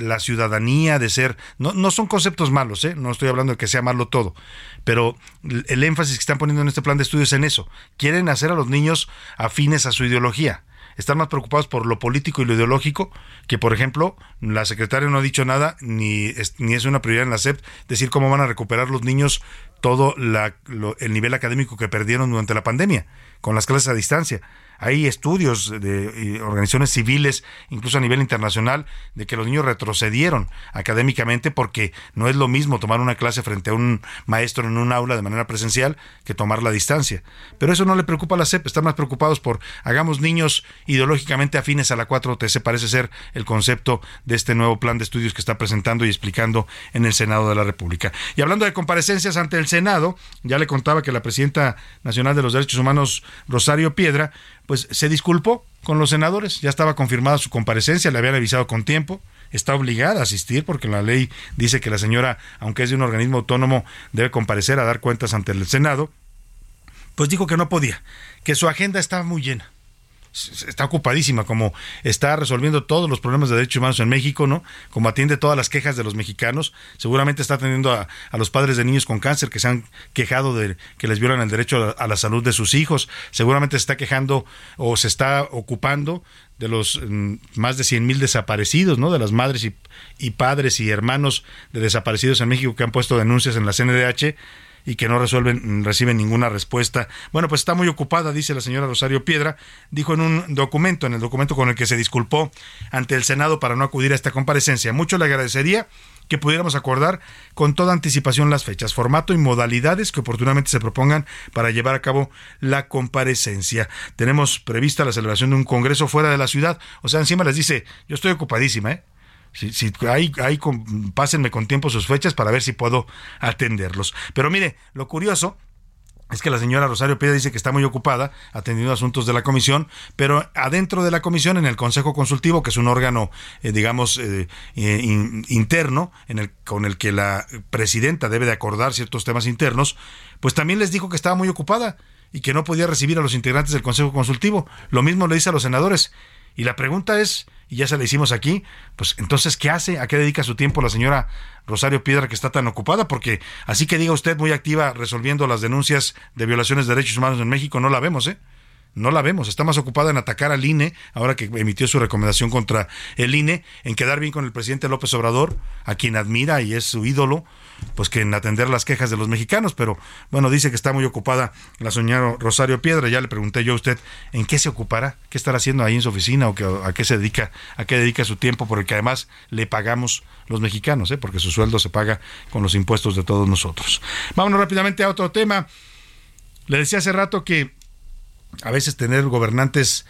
la ciudadanía, de ser. No, no son conceptos malos, ¿eh? No estoy hablando de que sea malo todo. Pero el énfasis que están poniendo en este plan de estudios es en eso. Quieren hacer a los niños afines a su ideología están más preocupados por lo político y lo ideológico que, por ejemplo, la secretaria no ha dicho nada, ni es, ni es una prioridad en la SEP, decir cómo van a recuperar los niños todo el nivel académico que perdieron durante la pandemia, con las clases a distancia. Hay estudios de organizaciones civiles, incluso a nivel internacional, de que los niños retrocedieron académicamente porque no es lo mismo tomar una clase frente a un maestro en un aula de manera presencial que tomar la distancia. Pero eso no le preocupa a la CEP, están más preocupados por hagamos niños ideológicamente afines a la 4T, se parece ser el concepto de este nuevo plan de estudios que está presentando y explicando en el Senado de la República. Y hablando de comparecencias ante el Senado, ya le contaba que la presidenta nacional de los derechos humanos, Rosario Piedra, pues se disculpó con los senadores, ya estaba confirmada su comparecencia, le habían avisado con tiempo, está obligada a asistir porque la ley dice que la señora, aunque es de un organismo autónomo, debe comparecer a dar cuentas ante el Senado, pues dijo que no podía, que su agenda estaba muy llena está ocupadísima, como está resolviendo todos los problemas de derechos humanos en México, ¿no? Como atiende todas las quejas de los mexicanos, seguramente está atendiendo a, los padres de niños con cáncer que se han quejado de que les violan el derecho a la, salud de sus hijos, seguramente se está quejando o se está ocupando de los mm, más de 100 mil desaparecidos, ¿no? De las madres y, y padres y hermanos de desaparecidos en México que han puesto denuncias en la CNDH y que no resuelven, reciben ninguna respuesta. Bueno, pues está muy ocupada, dice la señora Rosario Piedra, dijo en un documento, en el documento con el que se disculpó ante el Senado para no acudir a esta comparecencia. Mucho le agradecería que pudiéramos acordar con toda anticipación las fechas, formato y modalidades que oportunamente se propongan para llevar a cabo la comparecencia. Tenemos prevista la celebración de un congreso fuera de la ciudad, o sea, encima les dice, yo estoy ocupadísima, ¿eh? Si, si hay, hay pásenme con tiempo sus fechas para ver si puedo atenderlos. Pero mire, lo curioso es que la señora Rosario Piedra dice que está muy ocupada atendiendo asuntos de la comisión, pero adentro de la comisión, en el Consejo Consultivo, que es un órgano, eh, digamos, eh, eh, interno, en el, con el que la presidenta debe de acordar ciertos temas internos, pues también les dijo que estaba muy ocupada y que no podía recibir a los integrantes del Consejo Consultivo. Lo mismo le dice a los senadores. Y la pregunta es, y ya se la hicimos aquí, pues entonces, ¿qué hace? ¿A qué dedica su tiempo la señora Rosario Piedra que está tan ocupada? Porque así que diga usted muy activa resolviendo las denuncias de violaciones de derechos humanos en México, no la vemos, ¿eh? No la vemos, está más ocupada en atacar al INE, ahora que emitió su recomendación contra el INE, en quedar bien con el presidente López Obrador, a quien admira y es su ídolo, pues que en atender las quejas de los mexicanos, pero bueno, dice que está muy ocupada la señora Rosario Piedra, ya le pregunté yo a usted en qué se ocupará, qué estará haciendo ahí en su oficina o a qué se dedica, a qué dedica su tiempo, porque además le pagamos los mexicanos, ¿eh? porque su sueldo se paga con los impuestos de todos nosotros. Vámonos rápidamente a otro tema. Le decía hace rato que a veces tener gobernantes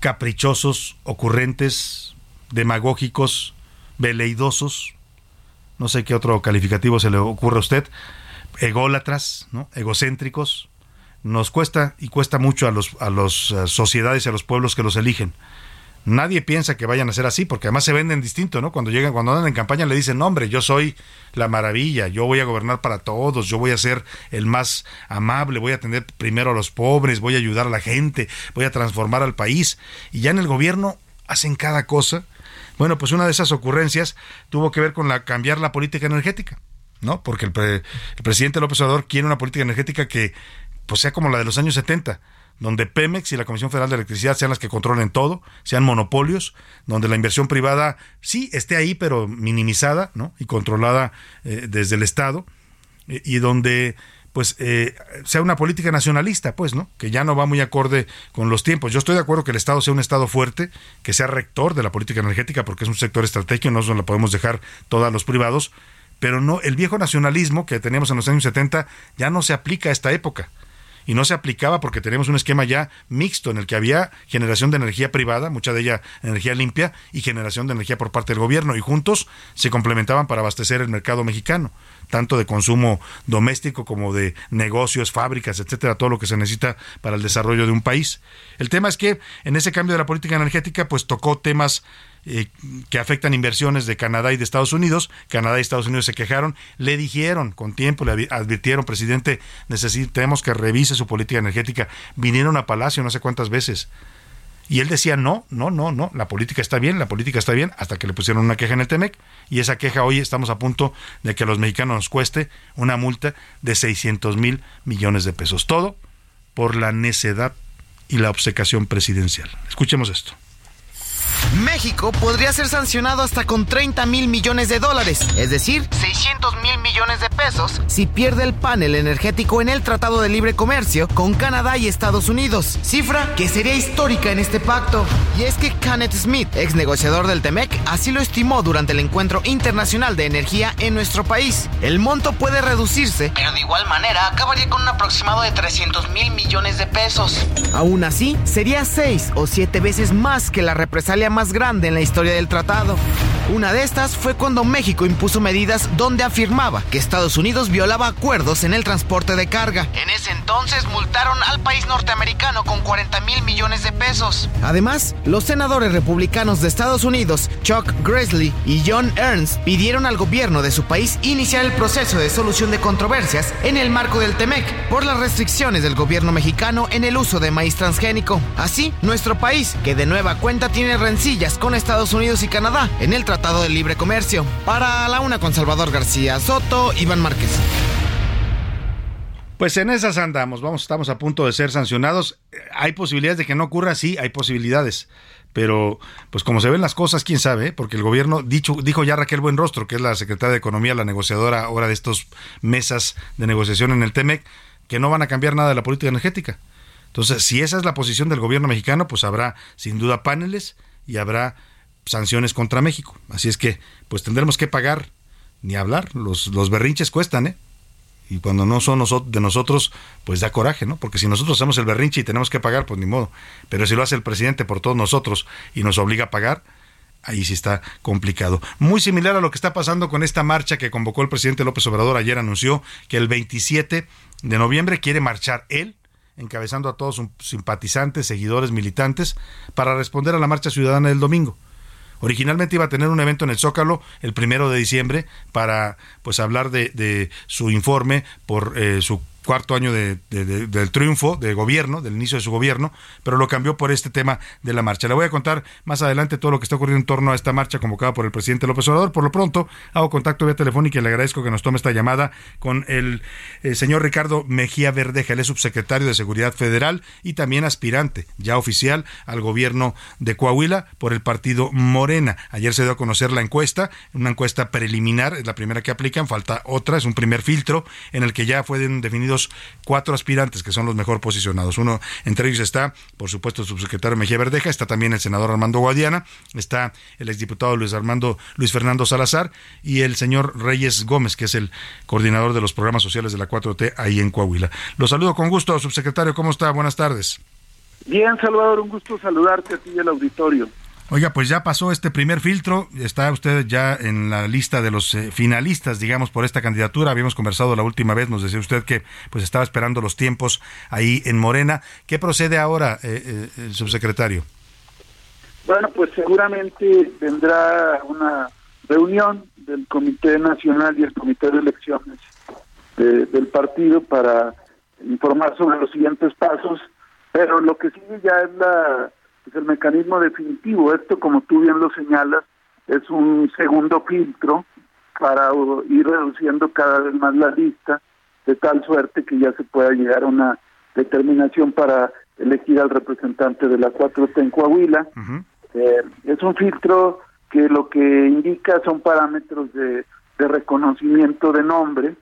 caprichosos, ocurrentes, demagógicos, veleidosos, no sé qué otro calificativo se le ocurre a usted, ególatras, ¿no? egocéntricos, nos cuesta y cuesta mucho a los a las eh, sociedades y a los pueblos que los eligen. Nadie piensa que vayan a ser así, porque además se venden distinto, ¿no? Cuando llegan, cuando andan en campaña le dicen, hombre, yo soy la maravilla, yo voy a gobernar para todos, yo voy a ser el más amable, voy a atender primero a los pobres, voy a ayudar a la gente, voy a transformar al país. Y ya en el gobierno hacen cada cosa. Bueno, pues una de esas ocurrencias tuvo que ver con la cambiar la política energética, ¿no? Porque el, el presidente López Obrador quiere una política energética que pues sea como la de los años 70 donde Pemex y la Comisión Federal de Electricidad sean las que controlen todo, sean monopolios, donde la inversión privada sí esté ahí, pero minimizada ¿no? y controlada eh, desde el Estado, eh, y donde pues eh, sea una política nacionalista, pues, ¿no? Que ya no va muy acorde con los tiempos. Yo estoy de acuerdo que el Estado sea un Estado fuerte, que sea rector de la política energética, porque es un sector estratégico, no nos la podemos dejar todos los privados, pero no, el viejo nacionalismo que teníamos en los años 70 ya no se aplica a esta época y no se aplicaba porque teníamos un esquema ya mixto en el que había generación de energía privada, mucha de ella energía limpia, y generación de energía por parte del gobierno, y juntos se complementaban para abastecer el mercado mexicano, tanto de consumo doméstico como de negocios, fábricas, etcétera, todo lo que se necesita para el desarrollo de un país. El tema es que en ese cambio de la política energética, pues tocó temas eh, que afectan inversiones de Canadá y de Estados Unidos. Canadá y Estados Unidos se quejaron, le dijeron con tiempo, le advirtieron, presidente, necesitamos que revise su política energética. Vinieron a Palacio no sé cuántas veces. Y él decía, no, no, no, no, la política está bien, la política está bien, hasta que le pusieron una queja en el TEMEC. Y esa queja hoy estamos a punto de que a los mexicanos nos cueste una multa de 600 mil millones de pesos. Todo por la necedad y la obsecación presidencial. Escuchemos esto. México podría ser sancionado hasta con 30 mil millones de dólares, es decir, 600 mil millones de pesos, si pierde el panel energético en el Tratado de Libre Comercio con Canadá y Estados Unidos, cifra que sería histórica en este pacto. Y es que Kenneth Smith, ex negociador del TEMEC, así lo estimó durante el Encuentro Internacional de Energía en nuestro país. El monto puede reducirse, pero de igual manera acabaría con un aproximado de 300 mil millones de pesos. Aún así, sería seis o siete veces más que la represalia más grande en la historia del tratado. Una de estas fue cuando México impuso medidas donde afirmaba que Estados Unidos violaba acuerdos en el transporte de carga. En ese entonces multaron al país norteamericano con 40 mil millones de pesos. Además, los senadores republicanos de Estados Unidos, Chuck Grassley y John Ernst, pidieron al gobierno de su país iniciar el proceso de solución de controversias en el marco del TEMEC por las restricciones del gobierno mexicano en el uso de maíz transgénico. Así, nuestro país, que de nueva cuenta tiene rencillas con Estados Unidos y Canadá en el Tratado de Libre Comercio. Para la una con Salvador García Soto, Iván Márquez. Pues en esas andamos, vamos, estamos a punto de ser sancionados. ¿Hay posibilidades de que no ocurra? Sí, hay posibilidades. Pero, pues como se ven las cosas, quién sabe, ¿eh? porque el gobierno, dicho, dijo ya Raquel Buenrostro, que es la secretaria de Economía, la negociadora ahora de estas mesas de negociación en el TEMEC, que no van a cambiar nada de la política energética. Entonces, si esa es la posición del gobierno mexicano, pues habrá sin duda paneles y habrá sanciones contra México. Así es que, pues tendremos que pagar, ni hablar. Los, los berrinches cuestan, ¿eh? Y cuando no son de nosotros, pues da coraje, ¿no? Porque si nosotros hacemos el berrinche y tenemos que pagar, pues ni modo. Pero si lo hace el presidente por todos nosotros y nos obliga a pagar, ahí sí está complicado. Muy similar a lo que está pasando con esta marcha que convocó el presidente López Obrador. Ayer anunció que el 27 de noviembre quiere marchar él, encabezando a todos sus simpatizantes, seguidores, militantes, para responder a la marcha ciudadana del domingo. Originalmente iba a tener un evento en el Zócalo el primero de diciembre para pues hablar de, de su informe por eh, su cuarto año de, del triunfo de gobierno, del inicio de su gobierno, pero lo cambió por este tema de la marcha. Le voy a contar más adelante todo lo que está ocurriendo en torno a esta marcha convocada por el presidente López Obrador. Por lo pronto, hago contacto vía telefónica y le agradezco que nos tome esta llamada con el, eh, señor Ricardo Mejía Verdeja, él es subsecretario de Seguridad Federal y también aspirante ya oficial al gobierno de Coahuila por el partido Morena. Ayer se dio a conocer la encuesta, una encuesta preliminar, es la primera que aplican, falta otra, es un primer filtro en el que ya fueron cuatro aspirantes que son los mejor posicionados. Uno, entre ellos está, por supuesto, el subsecretario Mejía Verdeja, está también el senador Armando Guadiana, está el exdiputado Luis Armando, Luis Fernando Salazar y el señor Reyes Gómez, que es el coordinador de los programas sociales de la 4T ahí en Coahuila. Lo saludo con gusto, subsecretario, ¿cómo está? Buenas tardes. Bien, Salvador, un gusto saludarte a ti y al auditorio. Oiga, pues ya pasó este primer filtro, está usted ya en la lista de los eh, finalistas, digamos, por esta candidatura. Habíamos conversado la última vez, nos decía usted que pues estaba esperando los tiempos ahí en Morena. ¿Qué procede ahora, eh, eh, subsecretario? Bueno, pues seguramente vendrá una reunión del Comité Nacional y el Comité de Elecciones del partido para informar sobre los siguientes pasos, pero lo que sigue ya es la es el mecanismo definitivo. Esto, como tú bien lo señalas, es un segundo filtro para ir reduciendo cada vez más la lista, de tal suerte que ya se pueda llegar a una determinación para elegir al representante de la 4T en Coahuila. Eh, es un filtro que lo que indica son parámetros de, reconocimiento de nombre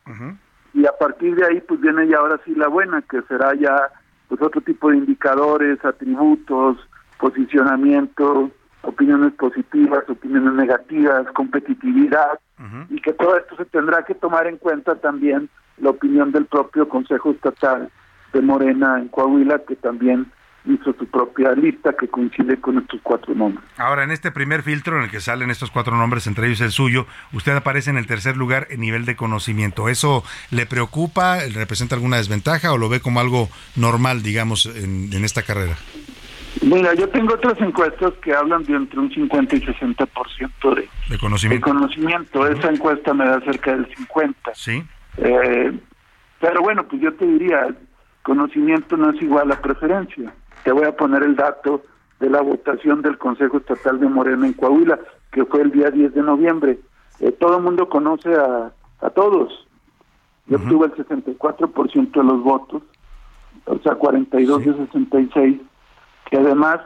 y a partir de ahí pues viene ya ahora sí la buena, que será ya pues otro tipo de indicadores, atributos, posicionamiento, opiniones positivas, opiniones negativas, competitividad, y que todo esto se tendrá que tomar en cuenta también la opinión del propio Consejo Estatal de Morena en Coahuila, que también hizo su propia lista que coincide con estos cuatro nombres. Ahora, en este primer filtro en el que salen estos cuatro nombres, entre ellos el suyo, usted aparece en el tercer lugar en nivel de conocimiento. ¿Eso le preocupa? ¿Representa alguna desventaja o lo ve como algo normal, digamos, en, en esta carrera? Mira, yo tengo otras encuestas que hablan de entre un 50 y 60% de, de conocimiento. De conocimiento. Esa encuesta me da cerca del 50. Sí. Eh, pero bueno, pues yo te diría, conocimiento no es igual a preferencia. Te voy a poner el dato de la votación del Consejo Estatal de Morena en Coahuila, que fue el día 10 de noviembre. Eh, todo el mundo conoce a, a todos. Yo tuve el 64% de los votos, o sea, 42 de 66 que además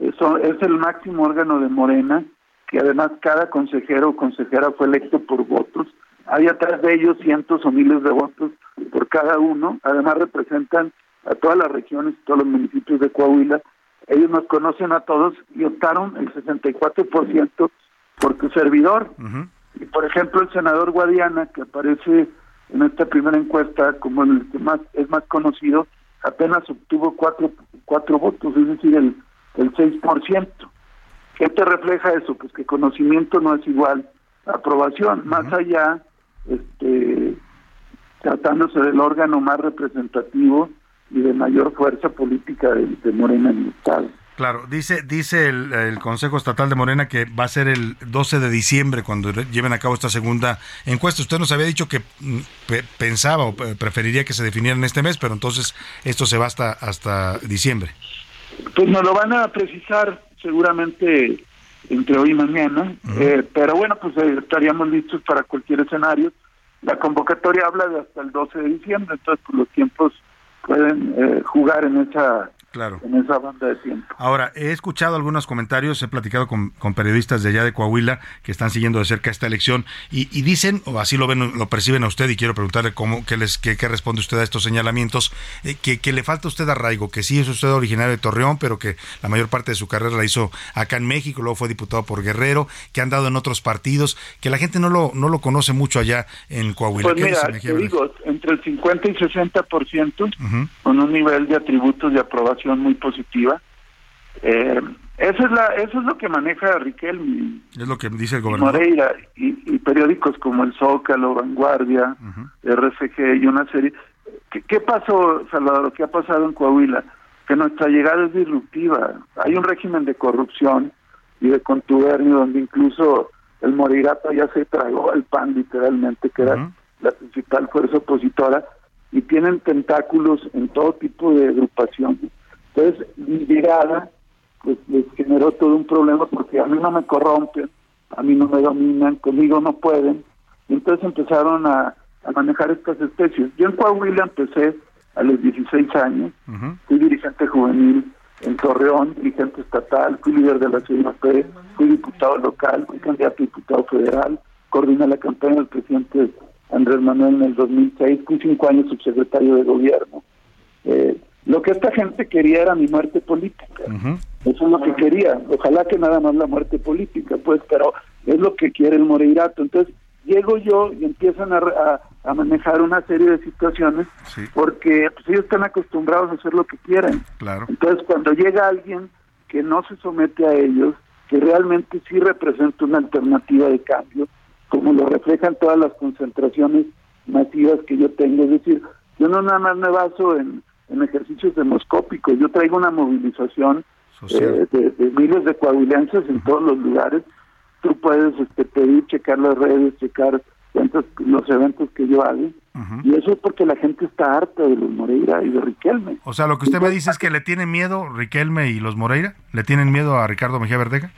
eso es el máximo órgano de Morena, que además cada consejero o consejera fue electo por votos. Hay atrás de ellos cientos o miles de votos por cada uno. Además representan a todas las regiones y todos los municipios de Coahuila. Ellos nos conocen a todos y optaron el 64% por tu servidor. Y por ejemplo el senador Guadiana, que aparece en esta primera encuesta como el que más es más conocido, apenas obtuvo cuatro, cuatro votos, es decir, el, el 6%. ¿Qué te refleja eso? Pues que conocimiento no es igual a aprobación, más allá, este, tratándose del órgano más representativo y de mayor fuerza política de, de Morena en el Estado. Claro, dice, dice el, Consejo Estatal de Morena que va a ser el 12 de diciembre cuando lleven a cabo esta segunda encuesta. Usted nos había dicho que mm, pensaba o preferiría que se definiera en este mes, pero entonces esto se va hasta, hasta diciembre. Pues nos lo van a precisar seguramente entre hoy y mañana, eh, pero bueno, pues eh, estaríamos listos para cualquier escenario. La convocatoria habla de hasta el 12 de diciembre, entonces pues, los tiempos pueden eh, jugar en esa claro. en esa banda de tiempo. Ahora, he escuchado algunos comentarios, he platicado con, periodistas de allá de Coahuila que están siguiendo de cerca esta elección y, dicen, o así lo ven, lo perciben a usted, y quiero preguntarle cómo, qué, les, qué, responde usted a estos señalamientos, eh, que, le falta a usted arraigo, que sí es usted originario de Torreón, pero que la mayor parte de su carrera la hizo acá en México, luego fue diputado por Guerrero, que han dado en otros partidos, que la gente no lo, no lo conoce mucho allá en Coahuila. Pues mira, te digo, entre el 50 y 60% con un nivel de atributos de aprobación muy positiva. Eh, eso es la, eso es lo que maneja Riquelme. Es lo que dice el gobernador. Moreira y, periódicos como El Zócalo, Vanguardia, RFG y una serie. ¿Qué, pasó, Salvador? ¿Qué ha pasado en Coahuila? Que nuestra llegada es disruptiva. Hay un régimen de corrupción y de contubernio donde incluso el Moreirato ya se tragó al PAN literalmente, que era la principal fuerza opositora, y tienen tentáculos en todo tipo de agrupaciones entonces, mi llegada pues les generó todo un problema porque a mí no me corrompen, a mí no me dominan, conmigo no pueden. Y entonces empezaron a, manejar estas especies. Yo en Coahuila empecé a los 16 años, fui dirigente juvenil en Torreón, dirigente estatal, fui líder de la CNP, fui diputado local, fui candidato a diputado federal, coordiné la campaña del presidente Andrés Manuel en el 2006, fui cinco años subsecretario de gobierno. Eh, lo que esta gente quería era mi muerte política. Eso es lo que quería. Ojalá que nada más la muerte política, pues, pero es lo que quiere el Moreirato. Entonces, llego yo y empiezan a, manejar una serie de situaciones porque pues, ellos están acostumbrados a hacer lo que quieren. Claro. Entonces, cuando llega alguien que no se somete a ellos, que realmente sí representa una alternativa de cambio, como lo reflejan todas las concentraciones masivas que yo tengo. Es decir, yo no nada más me baso en, ejercicios demoscópicos, yo traigo una movilización eh, de, miles de coahuilenses en todos los lugares. Tú puedes este, pedir, checar las redes, checar los eventos que yo hago. Y eso es porque la gente está harta de los Moreira y de Riquelme. O sea, lo que usted me dice es que le tiene miedo Riquelme y los Moreira, le tienen miedo a Ricardo Mejía Verdeja.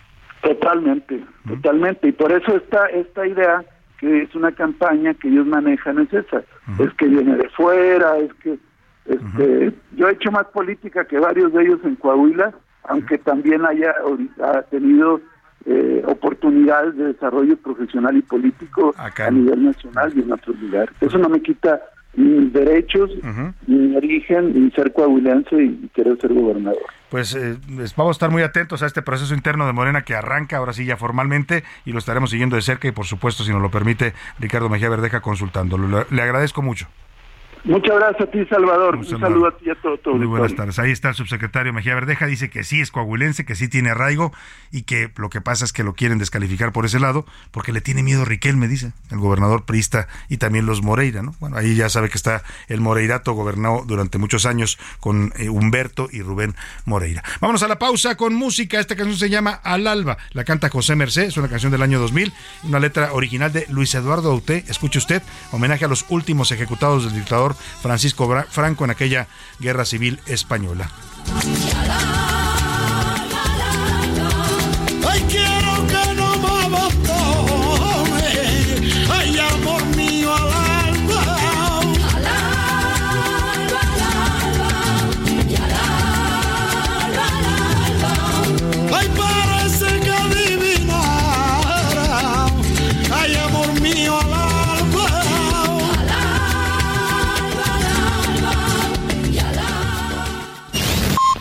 Totalmente, totalmente. Y por eso esta, esta idea, que es una campaña que ellos manejan, es esa. Es que viene de fuera, es que... Este, Yo he hecho más política que varios de ellos en Coahuila, aunque también haya ha tenido eh, oportunidades de desarrollo profesional y político a nivel nacional y en otros lugares. Eso no me quita ni derechos, ni mi origen, ni ser coahuilense y querer ser gobernador. Pues eh, vamos a estar muy atentos a este proceso interno de Morena que arranca ahora sí ya formalmente y lo estaremos siguiendo de cerca y por supuesto, si nos lo permite, Ricardo Mejía Verdeja consultándolo. Le agradezco mucho. Muchas gracias a ti, Salvador. Un, saludo a ti y a todo, Muy buenas tardes. Ahí está el subsecretario Mejía Verdeja. Dice que sí es coahuilense, que sí tiene arraigo y que lo que pasa es que lo quieren descalificar por ese lado porque le tiene miedo Riquelme, dice el gobernador Prista y también los Moreira. ¿no? Bueno, ahí ya sabe que está el Moreirato, gobernado durante muchos años con eh, Humberto y Rubén Moreira. Vámonos a la pausa con música. Esta canción se llama Al Alba. La canta José Merced. Es una canción del año 2000. Una letra original de Luis Eduardo Auté. Escuche usted. Homenaje a los últimos ejecutados del dictador Francisco Franco en aquella guerra civil española.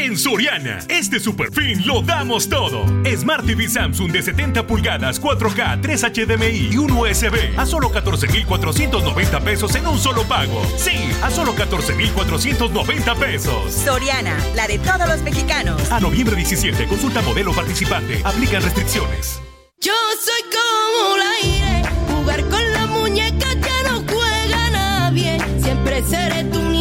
En Soriana, este super fin lo damos todo. Smart TV Samsung de 70 pulgadas, 4K, 3 HDMI y un USB a solo 14,490 pesos en un solo pago. Sí, a solo 14,490 pesos. Soriana, la de todos los mexicanos. A noviembre 17, consulta modelo participante. Aplican restricciones. Yo soy como el aire, jugar con la muñeca que no juega nadie. Siempre seré tu niña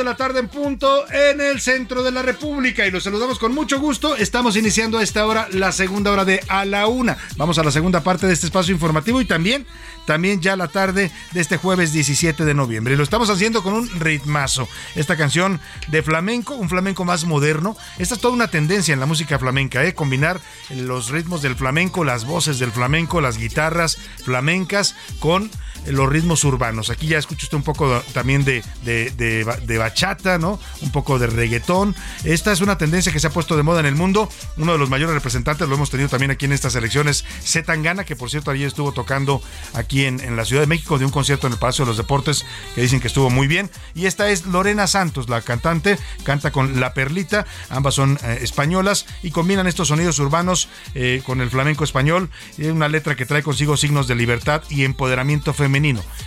de la tarde en punto en el centro de la República y los saludamos con mucho gusto. Estamos iniciando a esta hora la segunda hora de A la Una. Vamos a la segunda parte de este espacio informativo y también, también ya la tarde de este jueves 17 de noviembre. Y lo estamos haciendo con un ritmazo. Esta canción de flamenco, un flamenco más moderno. Esta es toda una tendencia en la música flamenca, ¿eh? combinar los ritmos del flamenco, las voces del flamenco, las guitarras flamencas con los ritmos urbanos. Aquí ya escucha usted un poco también de, de, bachata, ¿no? Un poco de reggaetón. Esta es una tendencia que se ha puesto de moda en el mundo. Uno de los mayores representantes lo hemos tenido también aquí en estas elecciones, Zetangana, que por cierto ayer estuvo tocando aquí en, en la Ciudad de México de un concierto en el Palacio de los Deportes que dicen que estuvo muy bien. Y esta es Lorena Santos, la cantante, canta con La Perlita, ambas son eh, españolas y combinan estos sonidos urbanos eh, con el flamenco español. Y una letra que trae consigo signos de libertad y empoderamiento femenino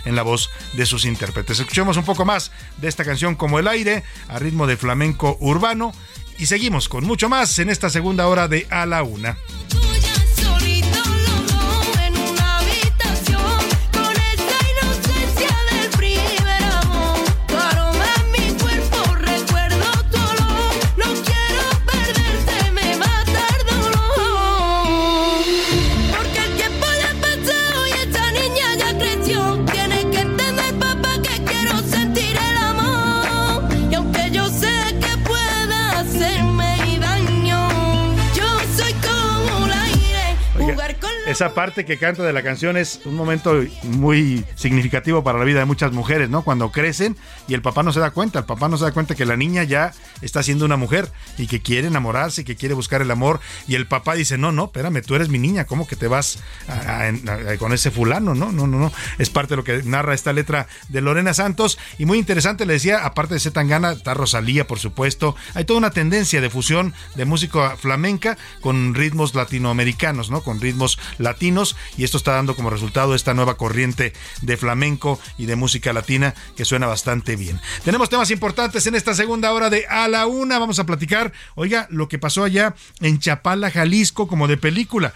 en la voz de sus intérpretes. Escuchemos un poco más de esta canción como el aire, a ritmo de flamenco urbano. Y seguimos con mucho más en esta segunda hora de A la Una. Esa parte que canta de la canción es un momento muy significativo para la vida de muchas mujeres, ¿no? Cuando crecen y el papá no se da cuenta, el papá no se da cuenta que la niña ya está siendo una mujer y que quiere enamorarse y que quiere buscar el amor y el papá dice, no, no, espérame, tú eres mi niña, ¿cómo que te vas con ese fulano? No, no, no, no. Es parte de lo que narra esta letra de Lorena Santos y muy interesante, le decía, aparte de Zetangana, está Rosalía, por supuesto, hay toda una tendencia de fusión de música flamenca con ritmos latinoamericanos, ¿no? Con ritmos y esto está dando como resultado esta nueva corriente de flamenco y de música latina que suena bastante bien. Tenemos temas importantes en esta segunda hora de A la Una. Vamos a platicar, oiga, lo que pasó allá en Chapala, Jalisco, como de película.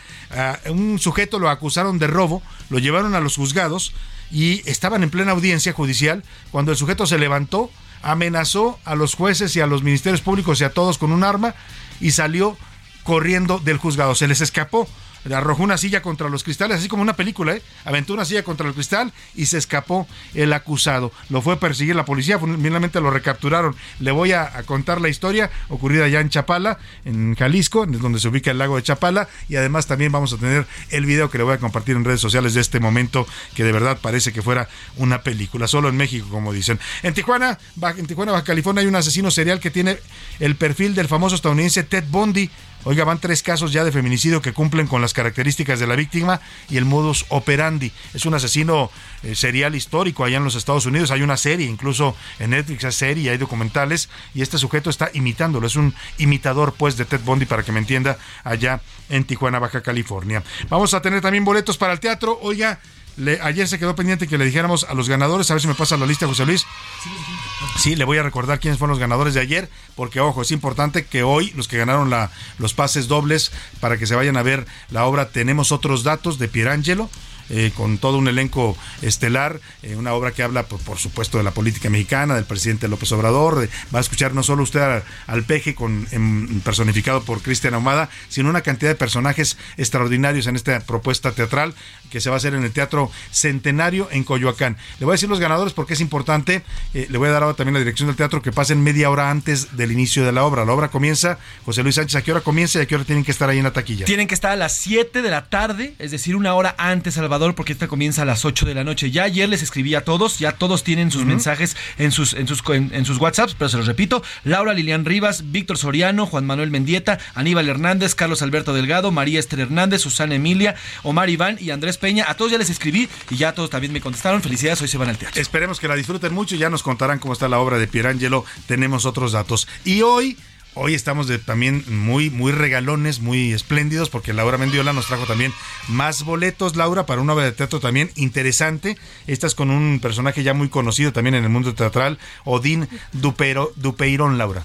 un sujeto lo acusaron de robo, lo llevaron a los juzgados y estaban en plena audiencia judicial cuando el sujeto se levantó, amenazó a los jueces y a los ministerios públicos y a todos con un arma y salió corriendo del juzgado. Se les escapó arrojó una silla contra los cristales, así como una película, ¿eh? Aventó una silla contra el cristal y se escapó el acusado. Lo fue a perseguir la policía, finalmente lo recapturaron. Le voy a, contar la historia ocurrida allá en Chapala, en Jalisco, donde se ubica el lago de Chapala, y además también vamos a tener el video que le voy a compartir en redes sociales de este momento, que de verdad parece que fuera una película, solo en México, como dicen. En Tijuana, en Tijuana, Baja California, hay un asesino serial que tiene el perfil del famoso estadounidense Ted Bundy, Oiga, van tres casos ya de feminicidio que cumplen con las características de la víctima y el modus operandi. Es un asesino eh, serial histórico allá en los Estados Unidos. Hay una serie, incluso en Netflix hay serie, hay documentales y este sujeto está imitándolo. Es un imitador, pues, de Ted Bundy, para que me entienda, allá en Tijuana, Baja California. Vamos a tener también boletos para el teatro. Oiga, ayer se quedó pendiente que le dijéramos a los ganadores, a ver si me pasa la lista, José Luis. Sí, le voy a recordar quiénes fueron los ganadores de ayer, porque ojo, es importante que hoy los que ganaron la, los pases dobles para que se vayan a ver la obra Tenemos otros datos de Pierangelo eh, con todo un elenco estelar, eh, una obra que habla, por, supuesto, de la política mexicana, del presidente López Obrador. va a escuchar no solo usted al, peje con, personificado por Cristian Ahumada, sino una cantidad de personajes extraordinarios en esta propuesta teatral que se va a hacer en el Teatro Centenario en Coyoacán. Le voy a decir los ganadores porque es importante. Eh, le voy a dar ahora también la dirección del teatro que pasen media hora antes del inicio de la obra. La obra comienza, José Luis Sánchez, ¿a qué hora comienza y a qué hora tienen que estar ahí en la taquilla? Tienen que estar a las 7 de la tarde, es decir, una hora antes, Salvador porque esta comienza a las 8 de la noche. Ya ayer les escribí a todos, ya todos tienen sus mensajes en sus, en sus, en, sus WhatsApps, pero se los repito. Laura Lilian Rivas, Víctor Soriano, Juan Manuel Mendieta, Aníbal Hernández, Carlos Alberto Delgado, María Esther Hernández, Susana Emilia, Omar Iván y Andrés Peña. A todos ya les escribí y ya todos también me contestaron. Felicidades, hoy se van al teatro. Esperemos que la disfruten mucho y ya nos contarán cómo está la obra de Pierangelo. Tenemos otros datos. Y hoy Hoy estamos de, también muy, muy regalones, muy espléndidos, porque Laura Mendiola nos trajo también más boletos, Laura, para una obra de teatro también interesante. Esta es con un personaje ya muy conocido también en el mundo teatral, Odín Dupeiro, Dupeirón, Laura.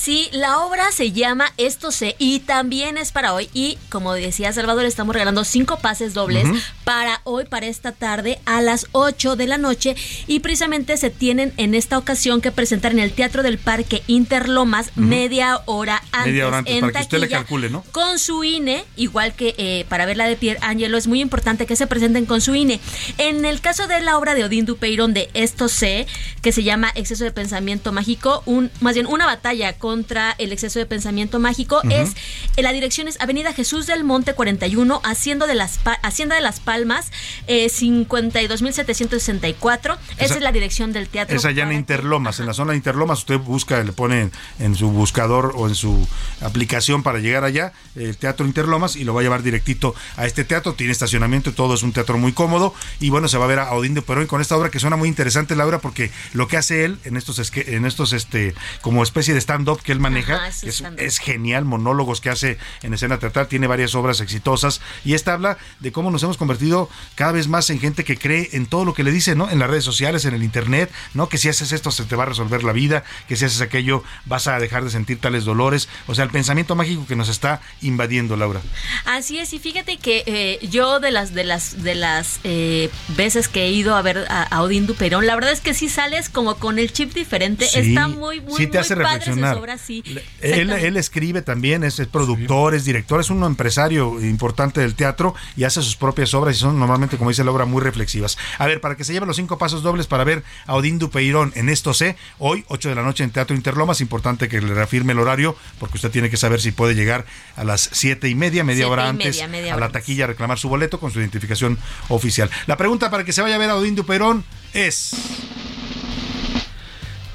Sí, la obra se llama Esto sé y también es para hoy. Y como decía Salvador, estamos regalando cinco pases dobles para hoy, para esta tarde, a las 8 de la noche. Y precisamente se tienen en esta ocasión que presentar en el Teatro del Parque Interlomas media hora antes. Media hora antes, para que usted le calcule, ¿no? Con su INE, igual que eh, para ver la de Pierre Angelo, es muy importante que se presenten con su INE. En el caso de la obra de Odín Dupeirón de Esto sé, que se llama Exceso de Pensamiento Mágico, un, más bien una batalla con contra el exceso de pensamiento mágico. Es eh, la dirección es Avenida Jesús del Monte 41, Hacienda de las Hacienda de las Palmas, eh, 52.764. Esa, Esa- es la dirección del teatro. Es allá en Interlomas, en la zona de Interlomas, usted busca, le pone en, en su buscador o en su aplicación para llegar allá, el Teatro Interlomas, y lo va a llevar directito a este teatro, tiene estacionamiento, todo es un teatro muy cómodo, y bueno, se va a ver a Odín de Perón con esta obra que suena muy interesante, Laura, porque lo que hace él en estos, en estos este, como especie de stand-up que él maneja, Ajá, es que es, genial, monólogos que hace en escena teatral, tiene varias obras exitosas, y esta habla de cómo nos hemos convertido cada vez más en gente que cree en todo lo que le dice, ¿no? En las redes sociales, en el internet, ¿no? Que si haces esto se te va a resolver la vida, que si haces aquello vas a dejar de sentir tales dolores. O sea, el pensamiento mágico que nos está invadiendo, Laura. Así es, y fíjate que eh, yo de las de las de las eh, veces que he ido a ver a, a Odín Duperón, la verdad es que sí sales como con el chip diferente. Sí, Está muy, muy, sí te muy hace padre reflexionar. Sí. Él, escribe también, es, es productor, es director, es un empresario importante del teatro y hace sus propias obras y son normalmente, como dice la obra, muy reflexivas. A ver, para que se lleven los cinco pasos dobles para ver a Odín Dupeirón en esto sé, hoy, 8 de la noche en Teatro Interlomas, importante que le reafirme el horario, porque usted tiene que saber si puede llegar a las siete y media, media Siete hora antes, media, media a hora la taquilla a reclamar su boleto con su identificación oficial. La pregunta para que se vaya a ver a Odín Dupeirón es...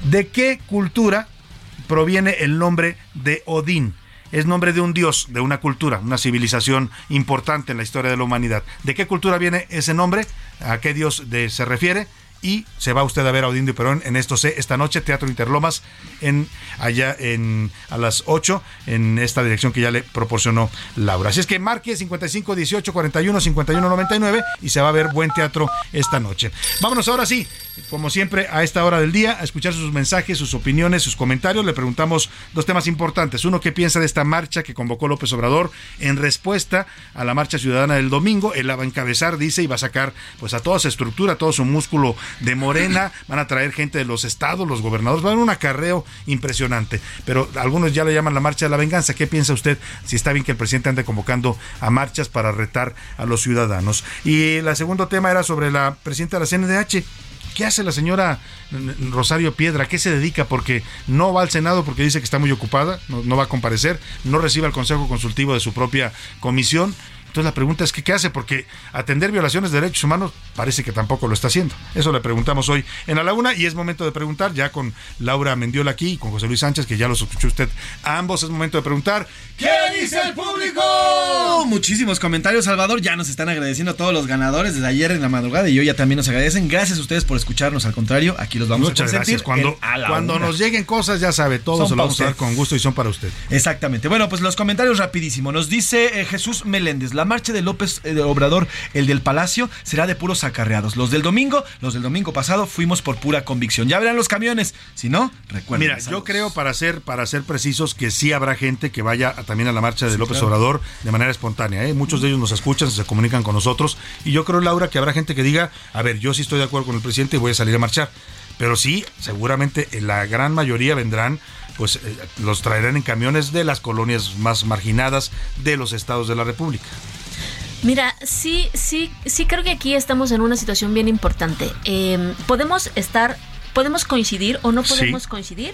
¿De qué cultura proviene el nombre de Odín? Es nombre de un dios, de una cultura, una civilización importante en la historia de la humanidad. ¿De qué cultura viene ese nombre? ¿A qué dios se refiere? Y se va usted a ver a Odín de Perón en esto sé esta noche, Teatro Interlomas, en, allá en, a las 8, en esta dirección que ya le proporcionó Laura. Así es que marque 55 18 41 51 99 y se va a ver buen teatro esta noche. Vámonos ahora sí, como siempre, a esta hora del día, a escuchar sus mensajes, sus opiniones, sus comentarios. Le preguntamos dos temas importantes. Uno, ¿qué piensa de esta marcha que convocó López Obrador en respuesta a la marcha ciudadana del domingo? Él la va a encabezar, dice, y va a sacar pues a toda su estructura, todo su músculo de Morena. Van a traer gente de los estados, los gobernadores. Va a un acarreo impresionante. Pero algunos ya le llaman la marcha de la venganza. ¿Qué piensa usted si está bien que el presidente ande convocando a marchas para retar a los ciudadanos? Y el segundo tema era sobre la presidenta de la CNDH. ¿Qué hace la señora Rosario Piedra? ¿A qué se dedica? Porque no va al Senado porque dice que está muy ocupada, no, no va a comparecer, no recibe el consejo consultivo de su propia comisión. Entonces la pregunta es que qué hace, porque atender violaciones de derechos humanos parece que tampoco lo está haciendo. Eso le preguntamos hoy en a la una y es momento de preguntar, ya con Laura Mendiola aquí y con José Luis Sánchez, que ya los escuchó usted a ambos, es momento de preguntar, ¿qué dice el público? Muchísimos comentarios, Salvador. Ya nos están agradeciendo a todos los ganadores desde ayer en la madrugada y hoy ya también nos agradecen. Gracias a ustedes por escucharnos. Al contrario, aquí los vamos Muchas a consentir. gracias. Cuando, en A la cuando Una. nos lleguen cosas, ya sabe, todos se lo vamos a dar con gusto y son para usted. Exactamente. Bueno, pues los comentarios rapidísimo. Nos dice eh, Jesús Meléndez, la marcha de López eh, de Obrador, el del Palacio, será de puros acarreados. Los del domingo, los del domingo pasado, fuimos por pura convicción. Ya verán los camiones. Si no, recuerden. Mira, yo creo para ser para ser precisos que sí habrá gente que vaya a- también a la marcha de Sí, López claro. Obrador de manera espontánea. ¿eh? Muchos de ellos nos escuchan, se comunican con nosotros y yo creo Laura que habrá gente que diga, a ver, yo sí estoy de acuerdo con el presidente y voy a salir a marchar. Pero sí, seguramente eh, la gran mayoría vendrán, pues eh, los traerán en camiones de las colonias más marginadas de los estados de la República. Mira, sí, sí, sí creo que aquí estamos en una situación bien importante. Eh, podemos estar, podemos coincidir o no Sí. podemos coincidir,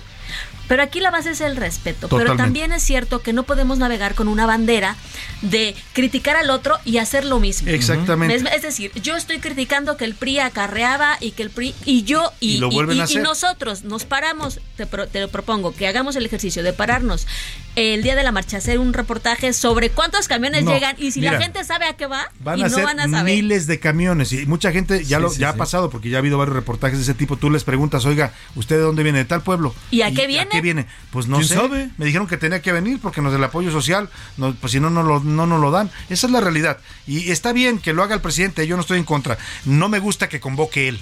pero aquí la base es el respeto. Totalmente. Pero también es cierto que no podemos navegar con una bandera de criticar al otro y hacer lo mismo. Exactamente. Es, es decir, yo estoy criticando que el PRI acarreaba y que el PRI y yo y, Y lo vuelven a y hacer. nosotros nos paramos, te, pro- te lo propongo, que hagamos el ejercicio de pararnos el día de la marcha, hacer un reportaje sobre cuántos camiones No, llegan y si mira, la gente sabe a qué va Van y a no ser van a saber. miles de camiones y mucha gente ya Sí, lo sí, ya ha sí. pasado porque ya ha habido varios reportajes de ese tipo. Tú les preguntas, oiga, ¿usted de dónde viene? ¿De tal pueblo? ¿Y a qué viene? ¿A qué viene? Pues no ¿Quién sé. sabe? Me dijeron que tenía que venir porque nos del apoyo social, no, pues si no, no, lo, no nos lo dan. Esa es la realidad. Y está bien que lo haga el presidente, yo no estoy en contra. No me gusta que convoque él.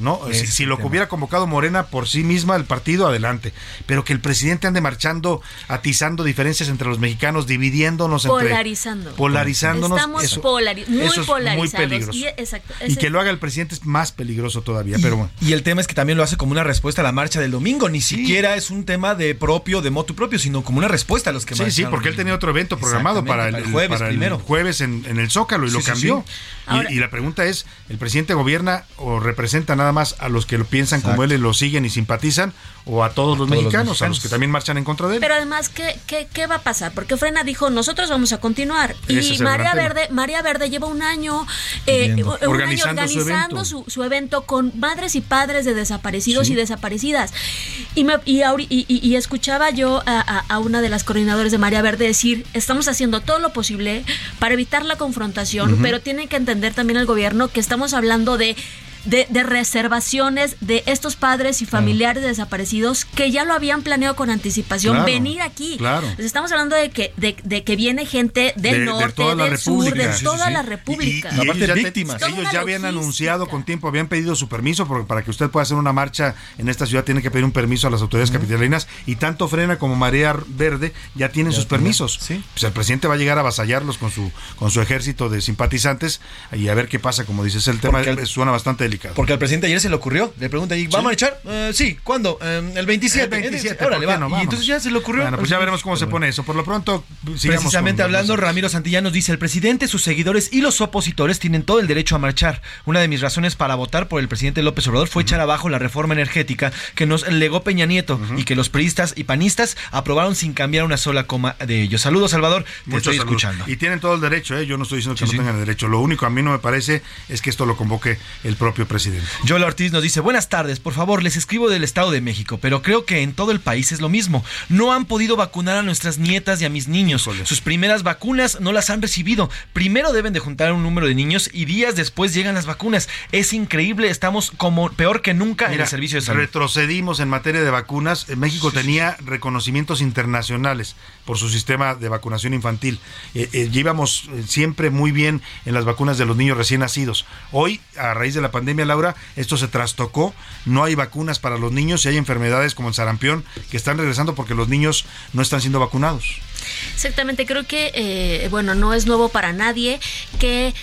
¿No? Si, lo tema. hubiera convocado Morena por sí misma el partido, adelante. Pero que el presidente ande marchando, atizando diferencias entre los mexicanos, dividiéndonos entre Polarizando. polarizándonos. Estamos eso- polari- muy eso es polarizados. muy peligroso. Y, exacto, Y que lo haga el presidente es más peligroso todavía, Y, pero bueno. y el tema es que también lo hace como una respuesta a la marcha del domingo. Ni siquiera es un tema de propio, de motu propio, sino como una respuesta a los que Sí, sí, porque él tenía otro evento programado para el, Exactamente, para el jueves para el primero. jueves en, en el Zócalo y Sí, lo sí, cambió. sí. Y- Ahora- y, la pregunta es, ¿el presidente gobierna o representa nada nada más a los que lo piensan como él y lo siguen y simpatizan, o a todos los, todos los mexicanos, a los que también marchan en contra de él. Pero además, ¿qué, qué, qué va a pasar? Porque Frena dijo, nosotros vamos a continuar. Ese Y María. Verde, María Verde lleva un año, eh, un año Organizando su organizando evento. su, su evento con madres y padres de desaparecidos Sí. y desaparecidas. Y, me, y, y- y- y escuchaba yo a, a- a una de las coordinadoras de María Verde decir, estamos haciendo todo lo posible para evitar la confrontación, pero tiene que entender también el gobierno que estamos hablando de... De, de reservaciones de estos padres y familiares de desaparecidos que ya lo habían planeado con anticipación Claro, venir aquí. claro. Pues estamos hablando de que, de, de que viene gente del De- de norte, del sur, de. Sí, sí, toda sí. la república. Y ellos ya, víctimas. Ellos ya habían logística. anunciado con tiempo, habían pedido su permiso, porque para que usted pueda hacer una marcha en esta ciudad tiene que pedir un permiso a las autoridades capitalinas y tanto Frena como Marea Verde ya tienen sus permisos. Pues el presidente va a llegar a avasallarlos con su con su ejército de simpatizantes y a ver qué pasa, como dices, el tema el- suena bastante delicado. Porque al presidente ayer se le ocurrió, le pregunta ahí, ¿va a marchar? Eh, sí, ¿cuándo? Eh, el 27. El 27, Órale, ¿por qué va. no? Y entonces ya se le ocurrió. Bueno, pues ya veremos cómo se pone eso. Por lo pronto, sigamos Precisamente hablando, Ramiro Santillanos dice, el presidente, sus seguidores y los opositores tienen todo el derecho a marchar. Una de mis razones para votar por el presidente López Obrador fue echar abajo la reforma energética que nos legó Peña Nieto y que los priistas y panistas aprobaron sin cambiar una sola coma de ellos. Saludos, Salvador. Te Muchos estoy escuchando. Y tienen todo el derecho, ¿eh? yo no estoy diciendo que no tengan el derecho. Lo único a mí no me parece es que esto lo convoque el propio presidente. Joel Ortiz nos dice, buenas tardes, por favor, les escribo del Estado de México, pero creo que en todo el país es lo mismo. No han podido vacunar a nuestras nietas y a mis niños. Sus primeras vacunas no las han recibido. Primero deben de juntar un número de niños y días después llegan las vacunas. Es increíble, estamos como peor que nunca en el servicio de salud. Retrocedimos en materia de vacunas. Eh, México tenía reconocimientos internacionales por su sistema de vacunación infantil. Eh, eh, llevamos siempre muy bien en las vacunas de los niños recién nacidos. Hoy, a raíz de la pandemia, Laura, esto se trastocó. No hay vacunas para los niños y hay enfermedades como el sarampión que están regresando porque los niños no están siendo vacunados. Exactamente, creo que, eh, bueno, no es nuevo para nadie que